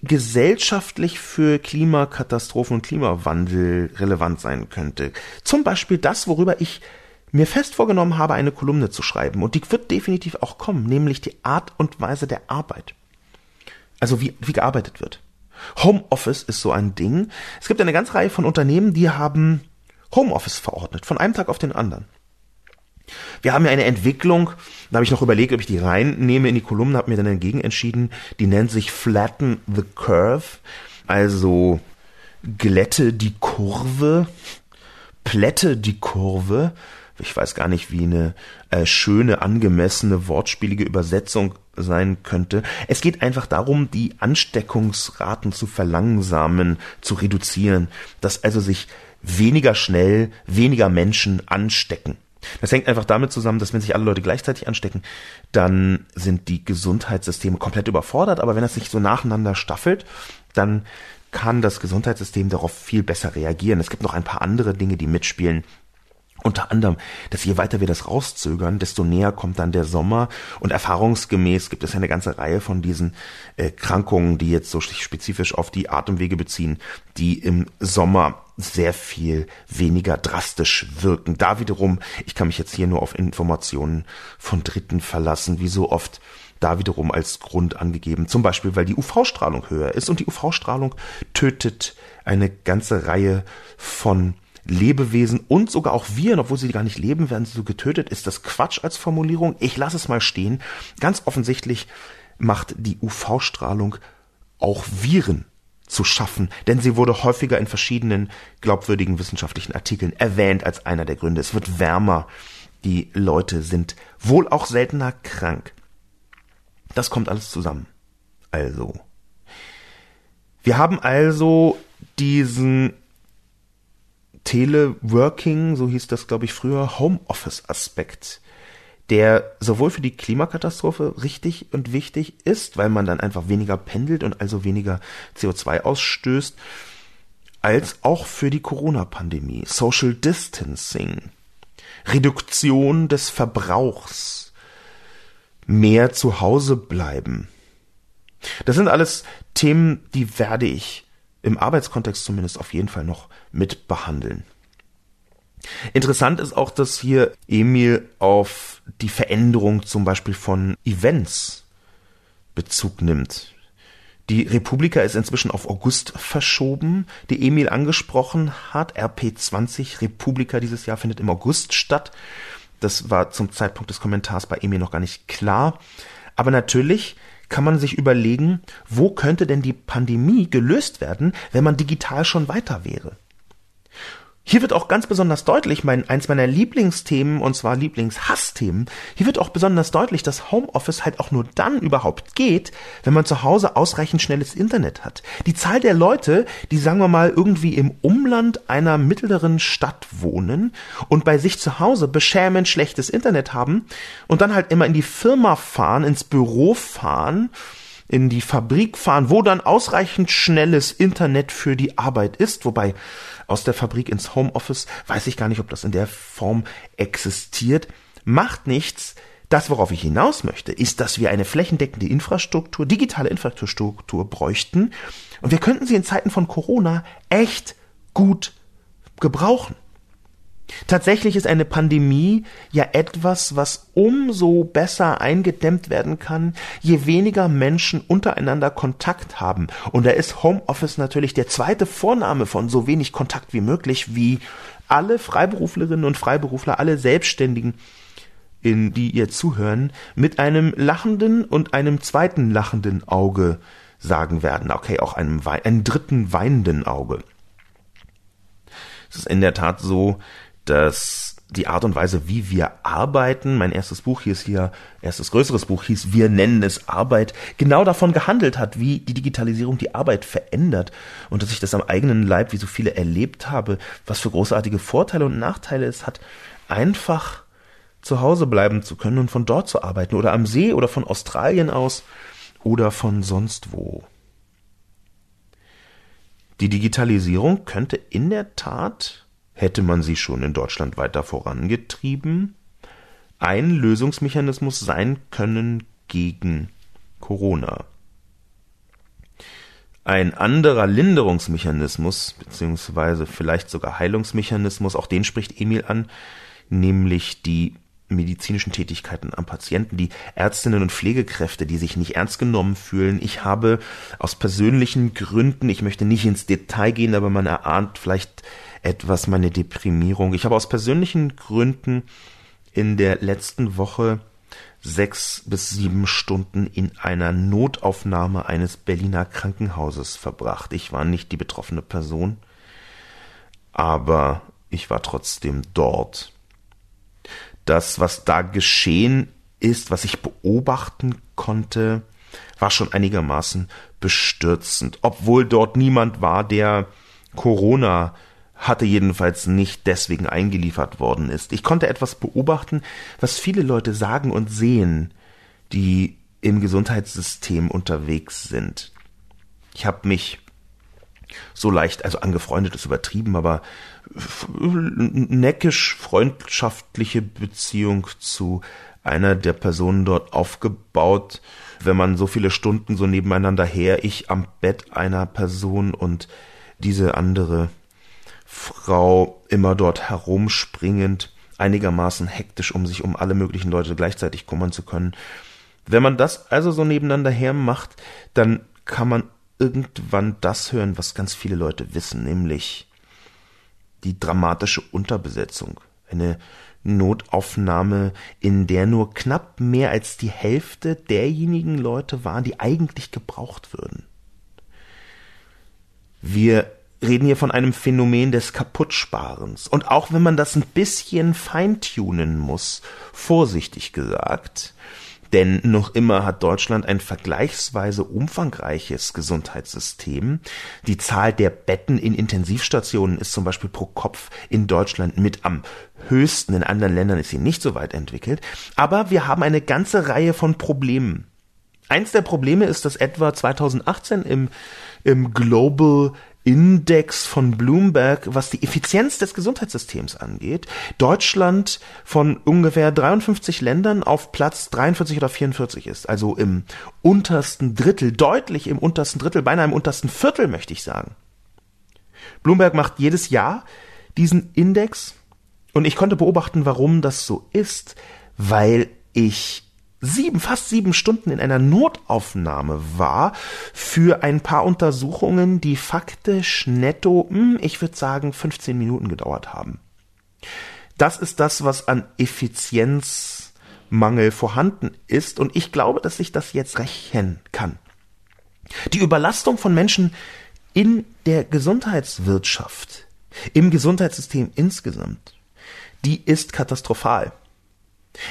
gesellschaftlich für Klimakatastrophen und Klimawandel relevant sein könnte. Zum Beispiel das, worüber ich mir fest vorgenommen habe, eine Kolumne zu schreiben. Und die wird definitiv auch kommen, nämlich die Art und Weise der Arbeit. Also wie, wie gearbeitet wird. Homeoffice ist so ein Ding. Es gibt eine ganze Reihe von Unternehmen, die haben Homeoffice verordnet, von einem Tag auf den anderen. Wir haben ja eine Entwicklung, da habe ich noch überlegt, ob ich die reinnehme in die Kolumne, habe mir dann dagegen entschieden, die nennt sich Flatten the Curve, also glätte die Kurve, plätte die Kurve. Ich weiß gar nicht, wie eine äh, schöne, angemessene, wortspielige Übersetzung sein könnte. Es geht einfach darum, die Ansteckungsraten zu verlangsamen, zu reduzieren, dass also sich weniger schnell weniger Menschen anstecken. Das hängt einfach damit zusammen, dass wenn sich alle Leute gleichzeitig anstecken, dann sind die Gesundheitssysteme komplett überfordert. Aber wenn das sich so nacheinander staffelt, dann kann das Gesundheitssystem darauf viel besser reagieren. Es gibt noch ein paar andere Dinge, die mitspielen. Unter anderem, dass je weiter wir das rauszögern, desto näher kommt dann der Sommer und erfahrungsgemäß gibt es eine ganze Reihe von diesen äh, Krankungen, die jetzt so spezifisch auf die Atemwege beziehen, die im Sommer sehr viel weniger drastisch wirken. Da wiederum, ich kann mich jetzt hier nur auf Informationen von Dritten verlassen, wie so oft da wiederum als Grund angegeben. Zum Beispiel, weil die UV-Strahlung höher ist und die UV-Strahlung tötet eine ganze Reihe von Lebewesen und sogar auch Viren, obwohl sie gar nicht leben, werden sie so getötet. Ist das Quatsch als Formulierung? Ich lasse es mal stehen. Ganz offensichtlich macht die UV-Strahlung auch Viren zu schaffen, denn sie wurde häufiger in verschiedenen glaubwürdigen wissenschaftlichen Artikeln erwähnt als einer der Gründe. Es wird wärmer, die Leute sind wohl auch seltener krank. Das kommt alles zusammen. Also. Wir haben also diesen Teleworking, so hieß das glaube ich früher, Homeoffice-Aspekt, der sowohl für die Klimakatastrophe richtig und wichtig ist, weil man dann einfach weniger pendelt und also weniger CO2 ausstößt, als auch für die Corona-Pandemie. Social Distancing, Reduktion des Verbrauchs, mehr zu Hause bleiben. Das sind alles Themen, die werde ich im Arbeitskontext zumindest auf jeden Fall noch mit behandeln. Interessant ist auch, dass hier Emil auf die Veränderung zum Beispiel von Events Bezug nimmt. Die Republika ist inzwischen auf August verschoben, die Emil angesprochen hat. RP20 Republika dieses Jahr findet im August statt. Das war zum Zeitpunkt des Kommentars bei Emil noch gar nicht klar. Aber natürlich kann man sich überlegen, wo könnte denn die Pandemie gelöst werden, wenn man digital schon weiter wäre. Hier wird auch ganz besonders deutlich, mein, eins meiner Lieblingsthemen, und zwar Lieblingshassthemen, hier wird auch besonders deutlich, dass Homeoffice halt auch nur dann überhaupt geht, wenn man zu Hause ausreichend schnelles Internet hat. Die Zahl der Leute, die sagen wir mal irgendwie im Umland einer mittleren Stadt wohnen und bei sich zu Hause beschämend schlechtes Internet haben und dann halt immer in die Firma fahren, ins Büro fahren, in die Fabrik fahren, wo dann ausreichend schnelles Internet für die Arbeit ist, wobei aus der Fabrik ins Homeoffice, weiß ich gar nicht, ob das in der Form existiert, macht nichts. Das, worauf ich hinaus möchte, ist, dass wir eine flächendeckende Infrastruktur, digitale Infrastruktur bräuchten und wir könnten sie in Zeiten von Corona echt gut gebrauchen. Tatsächlich ist eine Pandemie ja etwas, was umso besser eingedämmt werden kann, je weniger Menschen untereinander Kontakt haben. Und da ist Homeoffice natürlich der zweite Vorname von so wenig Kontakt wie möglich, wie alle Freiberuflerinnen und Freiberufler, alle Selbstständigen, in die ihr zuhören, mit einem lachenden und einem zweiten lachenden Auge sagen werden. Okay, auch einem, einem dritten weinenden Auge. Es ist in der Tat so, dass die Art und Weise, wie wir arbeiten, mein erstes Buch hieß hier, erstes größeres Buch hieß Wir nennen es Arbeit, genau davon gehandelt hat, wie die Digitalisierung die Arbeit verändert und dass ich das am eigenen Leib, wie so viele erlebt habe, was für großartige Vorteile und Nachteile es hat, einfach zu Hause bleiben zu können und von dort zu arbeiten oder am See oder von Australien aus oder von sonst wo. Die Digitalisierung könnte in der Tat hätte man sie schon in Deutschland weiter vorangetrieben, ein Lösungsmechanismus sein können gegen Corona. Ein anderer Linderungsmechanismus, beziehungsweise vielleicht sogar Heilungsmechanismus, auch den spricht Emil an, nämlich die medizinischen Tätigkeiten am Patienten, die Ärztinnen und Pflegekräfte, die sich nicht ernst genommen fühlen. Ich habe aus persönlichen Gründen, ich möchte nicht ins Detail gehen, aber man erahnt vielleicht etwas meine Deprimierung. Ich habe aus persönlichen Gründen in der letzten Woche sechs bis sieben Stunden in einer Notaufnahme eines Berliner Krankenhauses verbracht. Ich war nicht die betroffene Person, aber ich war trotzdem dort. Das, was da geschehen ist, was ich beobachten konnte, war schon einigermaßen bestürzend, obwohl dort niemand war, der Corona hatte jedenfalls nicht deswegen eingeliefert worden ist. Ich konnte etwas beobachten, was viele Leute sagen und sehen, die im Gesundheitssystem unterwegs sind. Ich habe mich so leicht, also angefreundet ist übertrieben, aber neckisch freundschaftliche Beziehung zu einer der Personen dort aufgebaut, wenn man so viele Stunden so nebeneinander her, ich am Bett einer Person und diese andere Frau immer dort herumspringend, einigermaßen hektisch, um sich um alle möglichen Leute gleichzeitig kümmern zu können. Wenn man das also so nebeneinander her macht, dann kann man irgendwann das hören, was ganz viele Leute wissen, nämlich die dramatische Unterbesetzung. Eine Notaufnahme, in der nur knapp mehr als die Hälfte derjenigen Leute waren, die eigentlich gebraucht würden. Wir reden hier von einem Phänomen des Kaputtsparens. Und auch wenn man das ein bisschen feintunen muss, vorsichtig gesagt, Denn noch immer hat Deutschland ein vergleichsweise umfangreiches Gesundheitssystem. Die Zahl der Betten in Intensivstationen ist zum Beispiel pro Kopf in Deutschland mit am höchsten. In anderen Ländern ist sie nicht so weit entwickelt. Aber wir haben eine ganze Reihe von Problemen. Eins der Probleme ist, dass etwa 2018 im, im Global Index von Bloomberg, was die Effizienz des Gesundheitssystems angeht, Deutschland von ungefähr 53 Ländern auf Platz 43 oder 44 ist, also im untersten Drittel, deutlich im untersten Drittel, beinahe im untersten Viertel, möchte ich sagen. Bloomberg macht jedes Jahr diesen Index. Und ich konnte beobachten, warum das so ist, weil ich sieben, fast sieben Stunden in einer Notaufnahme war für ein paar Untersuchungen, die faktisch netto, hm, ich würde sagen, 15 Minuten gedauert haben. Das ist das, was an Effizienzmangel vorhanden ist und ich glaube, dass sich das jetzt rächen kann. Die Überlastung von Menschen in der Gesundheitswirtschaft, im Gesundheitssystem insgesamt, die ist katastrophal.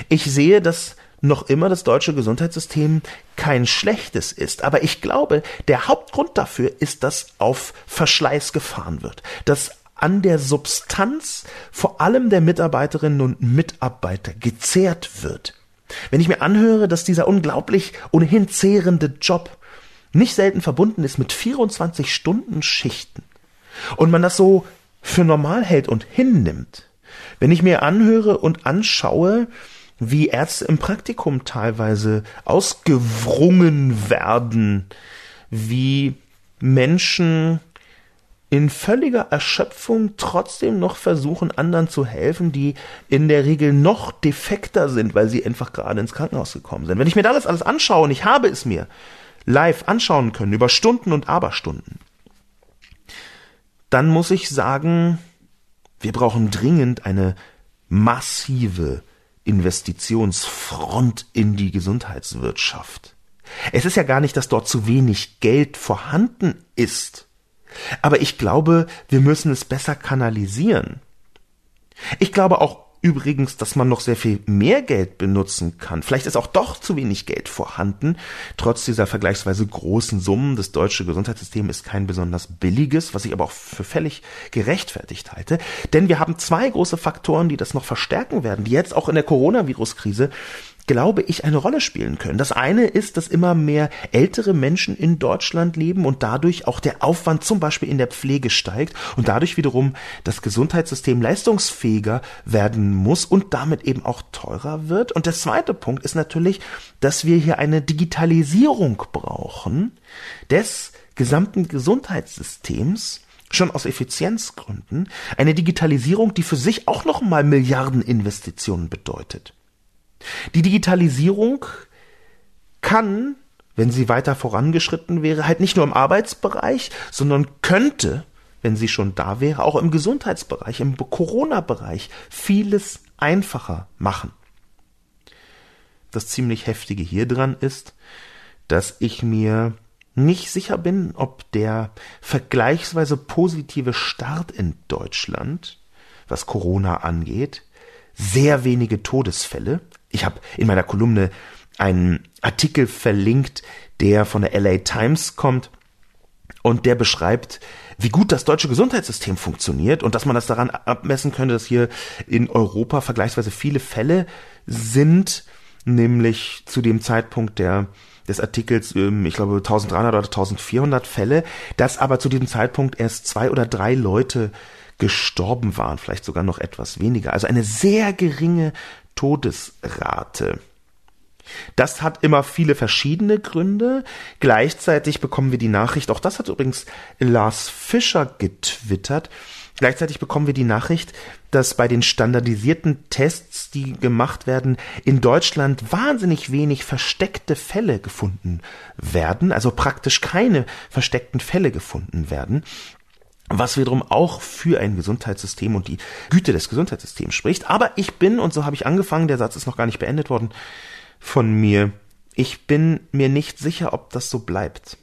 Ich sehe, dass noch immer das deutsche Gesundheitssystem kein schlechtes ist. Aber ich glaube, der Hauptgrund dafür ist, dass auf Verschleiß gefahren wird. Dass an der Substanz vor allem der Mitarbeiterinnen und Mitarbeiter gezehrt wird. Wenn ich mir anhöre, dass dieser unglaublich ohnehin zehrende Job nicht selten verbunden ist mit 24 Stunden Schichten und man das so für normal hält und hinnimmt, wenn ich mir anhöre und anschaue, wie Ärzte im Praktikum teilweise ausgewrungen werden, wie Menschen in völliger Erschöpfung trotzdem noch versuchen, anderen zu helfen, die in der Regel noch defekter sind, weil sie einfach gerade ins Krankenhaus gekommen sind. Wenn ich mir das alles anschaue, und ich habe es mir live anschauen können, über Stunden und Aberstunden, dann muss ich sagen, wir brauchen dringend eine massive Investitionsfront in die Gesundheitswirtschaft. Es ist ja gar nicht, dass dort zu wenig Geld vorhanden ist. Aber ich glaube, wir müssen es besser kanalisieren. Ich glaube auch übrigens, dass man noch sehr viel mehr Geld benutzen kann. Vielleicht ist auch doch zu wenig Geld vorhanden. Trotz dieser vergleichsweise großen Summen, das deutsche Gesundheitssystem ist kein besonders billiges, was ich aber auch für völlig gerechtfertigt halte. Denn wir haben zwei große Faktoren, die das noch verstärken werden, die jetzt auch in der Coronavirus-Krise glaube ich, eine Rolle spielen können. Das eine ist, dass immer mehr ältere Menschen in Deutschland leben und dadurch auch der Aufwand zum Beispiel in der Pflege steigt und dadurch wiederum das Gesundheitssystem leistungsfähiger werden muss und damit eben auch teurer wird. Und der zweite Punkt ist natürlich, dass wir hier eine Digitalisierung brauchen des gesamten Gesundheitssystems, schon aus Effizienzgründen, eine Digitalisierung, die für sich auch nochmal Milliardeninvestitionen bedeutet. Die Digitalisierung kann, wenn sie weiter vorangeschritten wäre, halt nicht nur im Arbeitsbereich, sondern könnte, wenn sie schon da wäre, auch im Gesundheitsbereich, im Corona-Bereich vieles einfacher machen. Das ziemlich heftige hier dran ist, dass ich mir nicht sicher bin, ob der vergleichsweise positive Start in Deutschland, was Corona angeht, sehr wenige Todesfälle, ich habe in meiner Kolumne einen Artikel verlinkt, der von der LA Times kommt und der beschreibt, wie gut das deutsche Gesundheitssystem funktioniert und dass man das daran abmessen könnte, dass hier in Europa vergleichsweise viele Fälle sind, nämlich zu dem Zeitpunkt der des Artikels, ähm, ich glaube 1300 oder 1400 Fälle, dass aber zu diesem Zeitpunkt erst zwei oder drei Leute gestorben waren, vielleicht sogar noch etwas weniger. Also eine sehr geringe Todesrate. Das hat immer viele verschiedene Gründe. Gleichzeitig bekommen wir die Nachricht, auch das hat übrigens Lars Fischer getwittert, Gleichzeitig bekommen wir die Nachricht, dass bei den standardisierten Tests, die gemacht werden, in Deutschland wahnsinnig wenig versteckte Fälle gefunden werden, also praktisch keine versteckten Fälle gefunden werden was wiederum auch für ein Gesundheitssystem und die Güte des Gesundheitssystems spricht. Aber ich bin, und so habe ich angefangen, der Satz ist noch gar nicht beendet worden von mir, ich bin mir nicht sicher, ob das so bleibt.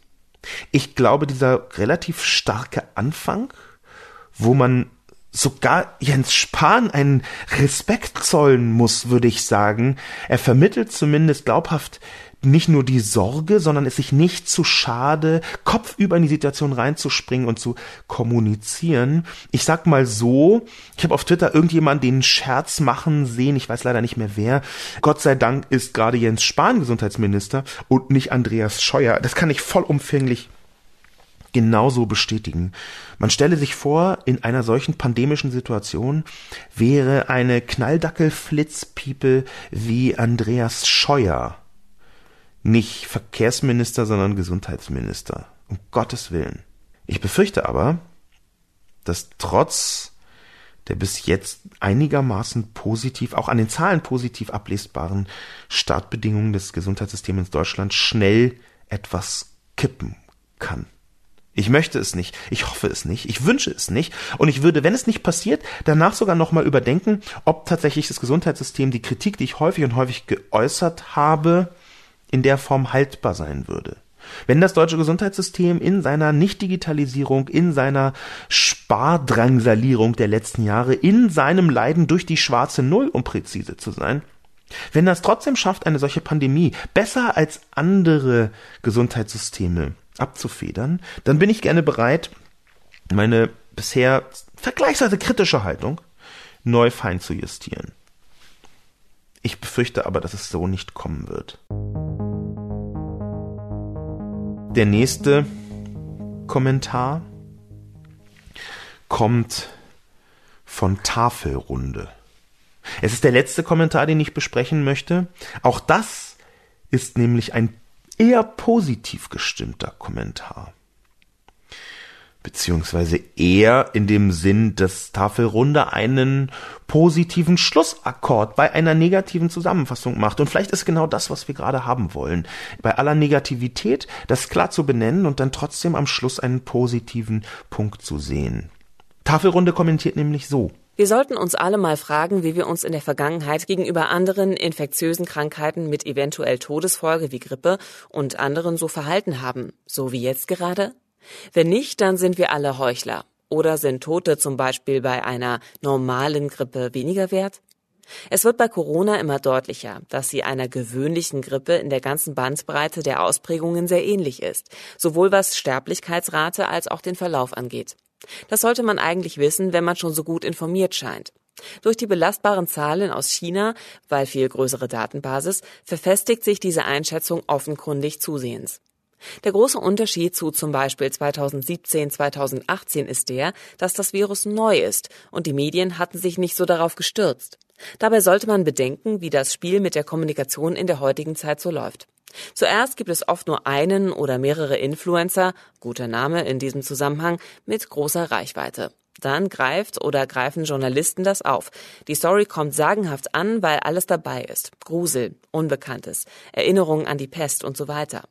Ich glaube, dieser relativ starke Anfang, wo man sogar Jens Spahn einen Respekt zollen muss, würde ich sagen. Er vermittelt zumindest glaubhaft nicht nur die Sorge, sondern ist sich nicht zu schade, kopfüber in die Situation reinzuspringen und zu kommunizieren. Ich sag mal so, ich habe auf Twitter irgendjemand den Scherz machen sehen, ich weiß leider nicht mehr wer. Gott sei Dank ist gerade Jens Spahn Gesundheitsminister und nicht Andreas Scheuer. Das kann ich vollumfänglich genauso bestätigen. Man stelle sich vor, in einer solchen pandemischen Situation wäre eine Knalldackel-Flitzpiepe wie Andreas Scheuer nicht Verkehrsminister, sondern Gesundheitsminister. Um Gottes Willen. Ich befürchte aber, dass trotz der bis jetzt einigermaßen positiv, auch an den Zahlen positiv ablesbaren Startbedingungen des Gesundheitssystems in Deutschland schnell etwas kippen kann. Ich möchte es nicht, ich hoffe es nicht, ich wünsche es nicht und ich würde, wenn es nicht passiert, danach sogar nochmal überdenken, ob tatsächlich das Gesundheitssystem die Kritik, die ich häufig und häufig geäußert habe, in der Form haltbar sein würde. Wenn das deutsche Gesundheitssystem in seiner Nichtdigitalisierung, in seiner Spardrangsalierung der letzten Jahre, in seinem Leiden durch die schwarze Null, um präzise zu sein, wenn das trotzdem schafft, eine solche Pandemie besser als andere Gesundheitssysteme abzufedern, dann bin ich gerne bereit, meine bisher vergleichsweise kritische Haltung neu fein zu justieren. Ich befürchte aber, dass es so nicht kommen wird. Der nächste Kommentar kommt von Tafelrunde. Es ist der letzte Kommentar, den ich besprechen möchte. Auch das ist nämlich ein eher positiv gestimmter Kommentar beziehungsweise eher in dem Sinn, dass Tafelrunde einen positiven Schlussakkord bei einer negativen Zusammenfassung macht. Und vielleicht ist genau das, was wir gerade haben wollen. Bei aller Negativität das klar zu benennen und dann trotzdem am Schluss einen positiven Punkt zu sehen. Tafelrunde kommentiert nämlich so. Wir sollten uns alle mal fragen, wie wir uns in der Vergangenheit gegenüber anderen infektiösen Krankheiten mit eventuell Todesfolge wie Grippe und anderen so verhalten haben, so wie jetzt gerade. Wenn nicht, dann sind wir alle Heuchler. Oder sind Tote zum Beispiel bei einer normalen Grippe weniger wert? Es wird bei Corona immer deutlicher, dass sie einer gewöhnlichen Grippe in der ganzen Bandbreite der Ausprägungen sehr ähnlich ist, sowohl was Sterblichkeitsrate als auch den Verlauf angeht. Das sollte man eigentlich wissen, wenn man schon so gut informiert scheint. Durch die belastbaren Zahlen aus China, weil viel größere Datenbasis, verfestigt sich diese Einschätzung offenkundig zusehends. Der große Unterschied zu zum Beispiel 2017, 2018 ist der, dass das Virus neu ist und die Medien hatten sich nicht so darauf gestürzt. Dabei sollte man bedenken, wie das Spiel mit der Kommunikation in der heutigen Zeit so läuft. Zuerst gibt es oft nur einen oder mehrere Influencer, guter Name in diesem Zusammenhang, mit großer Reichweite. Dann greift oder greifen Journalisten das auf. Die Story kommt sagenhaft an, weil alles dabei ist. Grusel, Unbekanntes, Erinnerungen an die Pest und so weiter.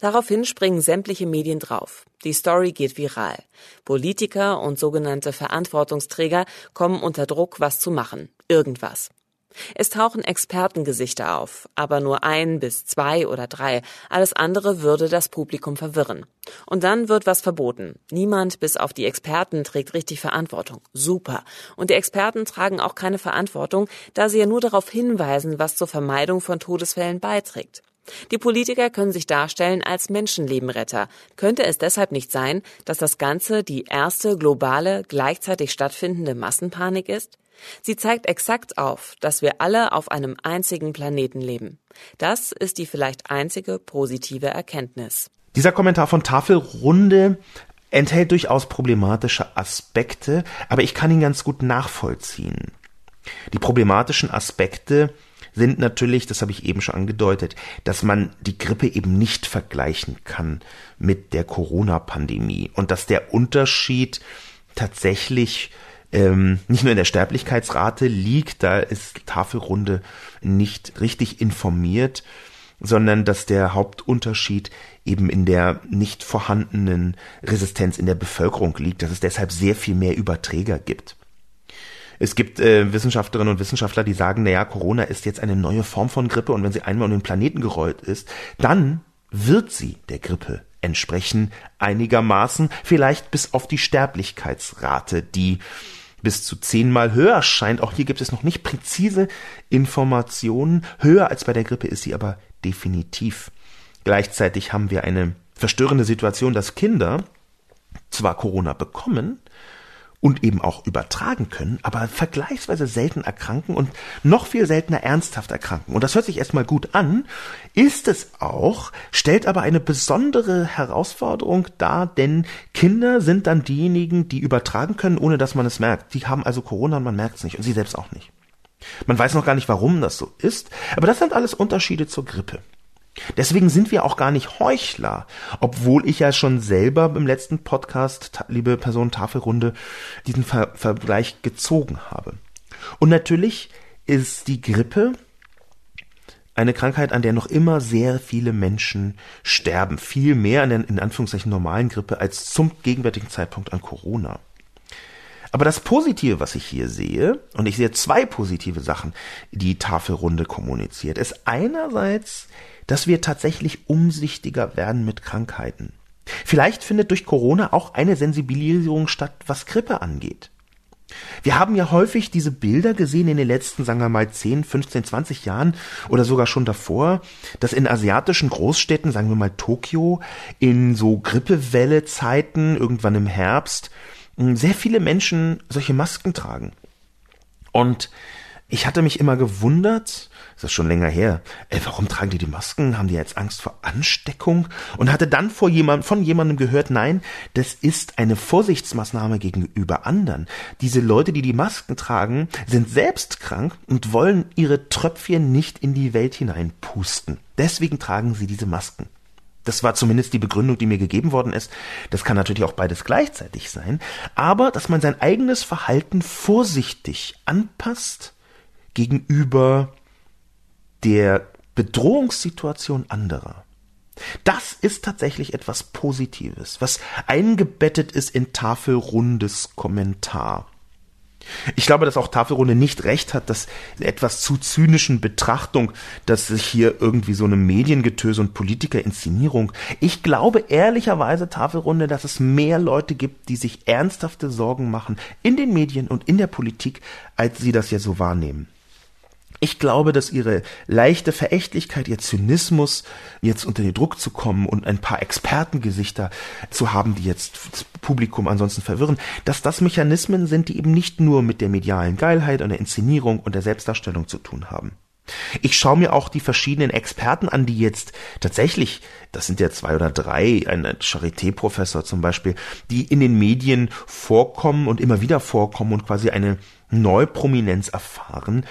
Daraufhin springen sämtliche Medien drauf. Die Story geht viral. Politiker und sogenannte Verantwortungsträger kommen unter Druck, was zu machen. Irgendwas. Es tauchen Expertengesichter auf, aber nur ein bis zwei oder drei. Alles andere würde das Publikum verwirren. Und dann wird was verboten. Niemand bis auf die Experten trägt richtig Verantwortung. Super. Und die Experten tragen auch keine Verantwortung, da sie ja nur darauf hinweisen, was zur Vermeidung von Todesfällen beiträgt. Die Politiker können sich darstellen als Menschenlebenretter. Könnte es deshalb nicht sein, dass das Ganze die erste globale, gleichzeitig stattfindende Massenpanik ist? Sie zeigt exakt auf, dass wir alle auf einem einzigen Planeten leben. Das ist die vielleicht einzige positive Erkenntnis. Dieser Kommentar von Tafelrunde enthält durchaus problematische Aspekte, aber ich kann ihn ganz gut nachvollziehen. Die problematischen Aspekte sind natürlich, das habe ich eben schon angedeutet, dass man die Grippe eben nicht vergleichen kann mit der Corona-Pandemie und dass der Unterschied tatsächlich ähm, nicht nur in der Sterblichkeitsrate liegt, da ist Tafelrunde nicht richtig informiert, sondern dass der Hauptunterschied eben in der nicht vorhandenen Resistenz in der Bevölkerung liegt, dass es deshalb sehr viel mehr Überträger gibt. Es gibt äh, Wissenschaftlerinnen und Wissenschaftler, die sagen, naja, Corona ist jetzt eine neue Form von Grippe und wenn sie einmal um den Planeten gerollt ist, dann wird sie der Grippe entsprechen einigermaßen, vielleicht bis auf die Sterblichkeitsrate, die bis zu zehnmal höher scheint. Auch hier gibt es noch nicht präzise Informationen. Höher als bei der Grippe ist sie aber definitiv. Gleichzeitig haben wir eine verstörende Situation, dass Kinder zwar Corona bekommen, und eben auch übertragen können, aber vergleichsweise selten erkranken und noch viel seltener ernsthaft erkranken. Und das hört sich erstmal gut an, ist es auch, stellt aber eine besondere Herausforderung dar, denn Kinder sind dann diejenigen, die übertragen können, ohne dass man es merkt. Die haben also Corona und man merkt es nicht und sie selbst auch nicht. Man weiß noch gar nicht, warum das so ist, aber das sind alles Unterschiede zur Grippe. Deswegen sind wir auch gar nicht Heuchler, obwohl ich ja schon selber im letzten Podcast, liebe Person Tafelrunde, diesen Ver Vergleich gezogen habe. Und natürlich ist die Grippe eine Krankheit, an der noch immer sehr viele Menschen sterben. Viel mehr an der in Anführungszeichen normalen Grippe als zum gegenwärtigen Zeitpunkt an Corona. Aber das Positive, was ich hier sehe, und ich sehe zwei positive Sachen, die Tafelrunde kommuniziert, ist einerseits dass wir tatsächlich umsichtiger werden mit Krankheiten. Vielleicht findet durch Corona auch eine Sensibilisierung statt, was Grippe angeht. Wir haben ja häufig diese Bilder gesehen in den letzten, sagen wir mal, 10, 15, 20 Jahren oder sogar schon davor, dass in asiatischen Großstädten, sagen wir mal Tokio, in so Grippewelle-Zeiten, irgendwann im Herbst, sehr viele Menschen solche Masken tragen. Und ich hatte mich immer gewundert, das ist schon länger her. Ey, warum tragen die die Masken? Haben die jetzt Angst vor Ansteckung? Und hatte dann vor jemand, von jemandem gehört, nein, das ist eine Vorsichtsmaßnahme gegenüber anderen. Diese Leute, die die Masken tragen, sind selbst krank und wollen ihre Tröpfchen nicht in die Welt hineinpusten. Deswegen tragen sie diese Masken. Das war zumindest die Begründung, die mir gegeben worden ist. Das kann natürlich auch beides gleichzeitig sein. Aber, dass man sein eigenes Verhalten vorsichtig anpasst gegenüber der Bedrohungssituation anderer. Das ist tatsächlich etwas Positives, was eingebettet ist in Tafelrundes Kommentar. Ich glaube, dass auch Tafelrunde nicht recht hat, dass etwas zu zynischen Betrachtung, dass sich hier irgendwie so eine Mediengetöse und Politikerinszenierung. Ich glaube ehrlicherweise Tafelrunde, dass es mehr Leute gibt, die sich ernsthafte Sorgen machen in den Medien und in der Politik, als sie das ja so wahrnehmen. Ich glaube, dass ihre leichte Verächtlichkeit, ihr Zynismus, jetzt unter den Druck zu kommen und ein paar Expertengesichter zu haben, die jetzt das Publikum ansonsten verwirren, dass das Mechanismen sind, die eben nicht nur mit der medialen Geilheit und der Inszenierung und der Selbstdarstellung zu tun haben. Ich schaue mir auch die verschiedenen Experten an, die jetzt tatsächlich, das sind ja zwei oder drei, ein Charité-Professor zum Beispiel, die in den Medien vorkommen und immer wieder vorkommen und quasi eine Neuprominenz erfahren.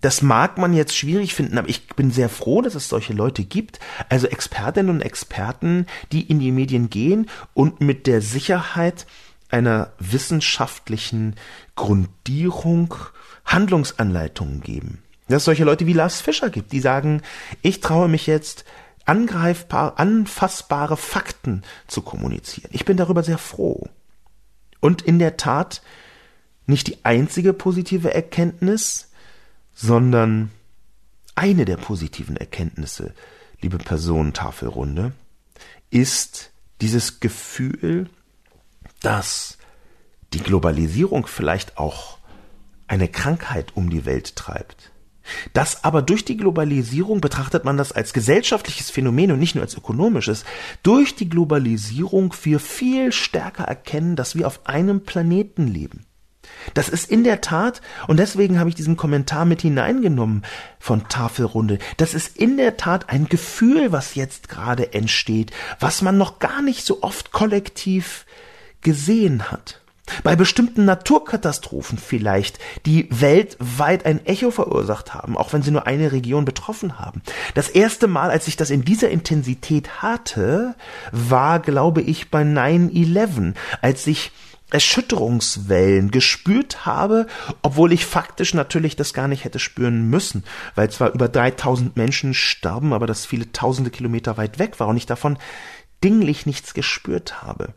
Das mag man jetzt schwierig finden, aber ich bin sehr froh, dass es solche Leute gibt, also Expertinnen und Experten, die in die Medien gehen und mit der Sicherheit einer wissenschaftlichen Grundierung Handlungsanleitungen geben. Dass es solche Leute wie Lars Fischer gibt, die sagen, ich traue mich jetzt angreifbar, anfassbare Fakten zu kommunizieren. Ich bin darüber sehr froh. Und in der Tat nicht die einzige positive Erkenntnis, sondern eine der positiven Erkenntnisse, liebe Personentafelrunde, ist dieses Gefühl, dass die Globalisierung vielleicht auch eine Krankheit um die Welt treibt. Das aber durch die Globalisierung betrachtet man das als gesellschaftliches Phänomen und nicht nur als ökonomisches. Durch die Globalisierung wir viel stärker erkennen, dass wir auf einem Planeten leben. Das ist in der Tat, und deswegen habe ich diesen Kommentar mit hineingenommen von Tafelrunde, das ist in der Tat ein Gefühl, was jetzt gerade entsteht, was man noch gar nicht so oft kollektiv gesehen hat. Bei bestimmten Naturkatastrophen vielleicht, die weltweit ein Echo verursacht haben, auch wenn sie nur eine Region betroffen haben. Das erste Mal, als ich das in dieser Intensität hatte, war, glaube ich, bei 9-11, als ich Erschütterungswellen gespürt habe, obwohl ich faktisch natürlich das gar nicht hätte spüren müssen, weil zwar über 3000 Menschen starben, aber das viele tausende Kilometer weit weg war und ich davon dinglich nichts gespürt habe.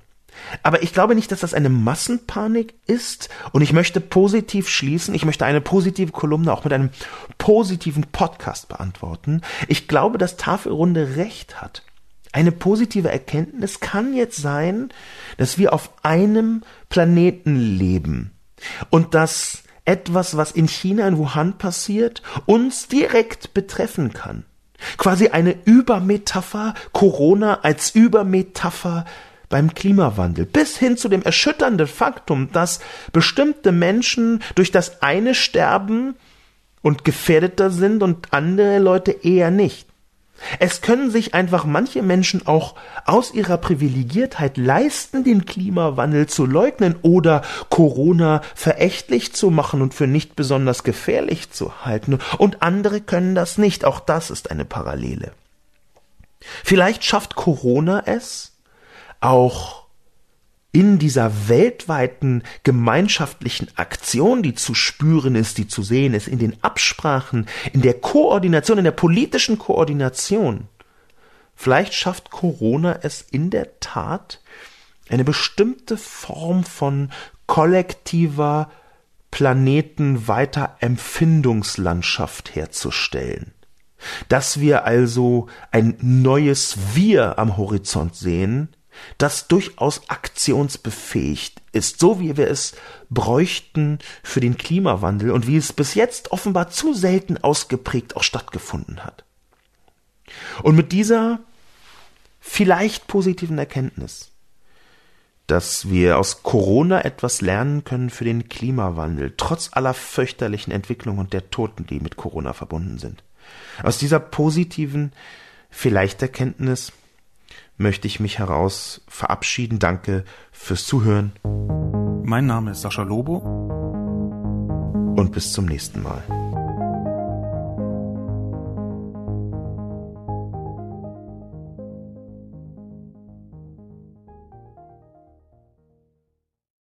Aber ich glaube nicht, dass das eine Massenpanik ist und ich möchte positiv schließen. Ich möchte eine positive Kolumne auch mit einem positiven Podcast beantworten. Ich glaube, dass Tafelrunde recht hat. Eine positive Erkenntnis kann jetzt sein, dass wir auf einem Planeten leben. Und dass etwas, was in China in Wuhan passiert, uns direkt betreffen kann. Quasi eine Übermetapher, Corona als Übermetapher beim Klimawandel, bis hin zu dem erschütternden Faktum, dass bestimmte Menschen durch das eine sterben und gefährdeter sind und andere Leute eher nicht. Es können sich einfach manche Menschen auch aus ihrer Privilegiertheit leisten, den Klimawandel zu leugnen oder Corona verächtlich zu machen und für nicht besonders gefährlich zu halten, und andere können das nicht. Auch das ist eine Parallele. Vielleicht schafft Corona es, auch in dieser weltweiten gemeinschaftlichen Aktion, die zu spüren ist, die zu sehen ist, in den Absprachen, in der Koordination, in der politischen Koordination, vielleicht schafft Corona es in der Tat, eine bestimmte Form von kollektiver planetenweiter Empfindungslandschaft herzustellen. Dass wir also ein neues Wir am Horizont sehen, das durchaus aktionsbefähigt ist, so wie wir es bräuchten für den Klimawandel und wie es bis jetzt offenbar zu selten ausgeprägt auch stattgefunden hat. Und mit dieser vielleicht positiven Erkenntnis, dass wir aus Corona etwas lernen können für den Klimawandel, trotz aller fürchterlichen Entwicklungen und der Toten, die mit Corona verbunden sind. Aus dieser positiven vielleicht Erkenntnis möchte ich mich heraus verabschieden. Danke fürs Zuhören. Mein Name ist Sascha Lobo. Und bis zum nächsten Mal.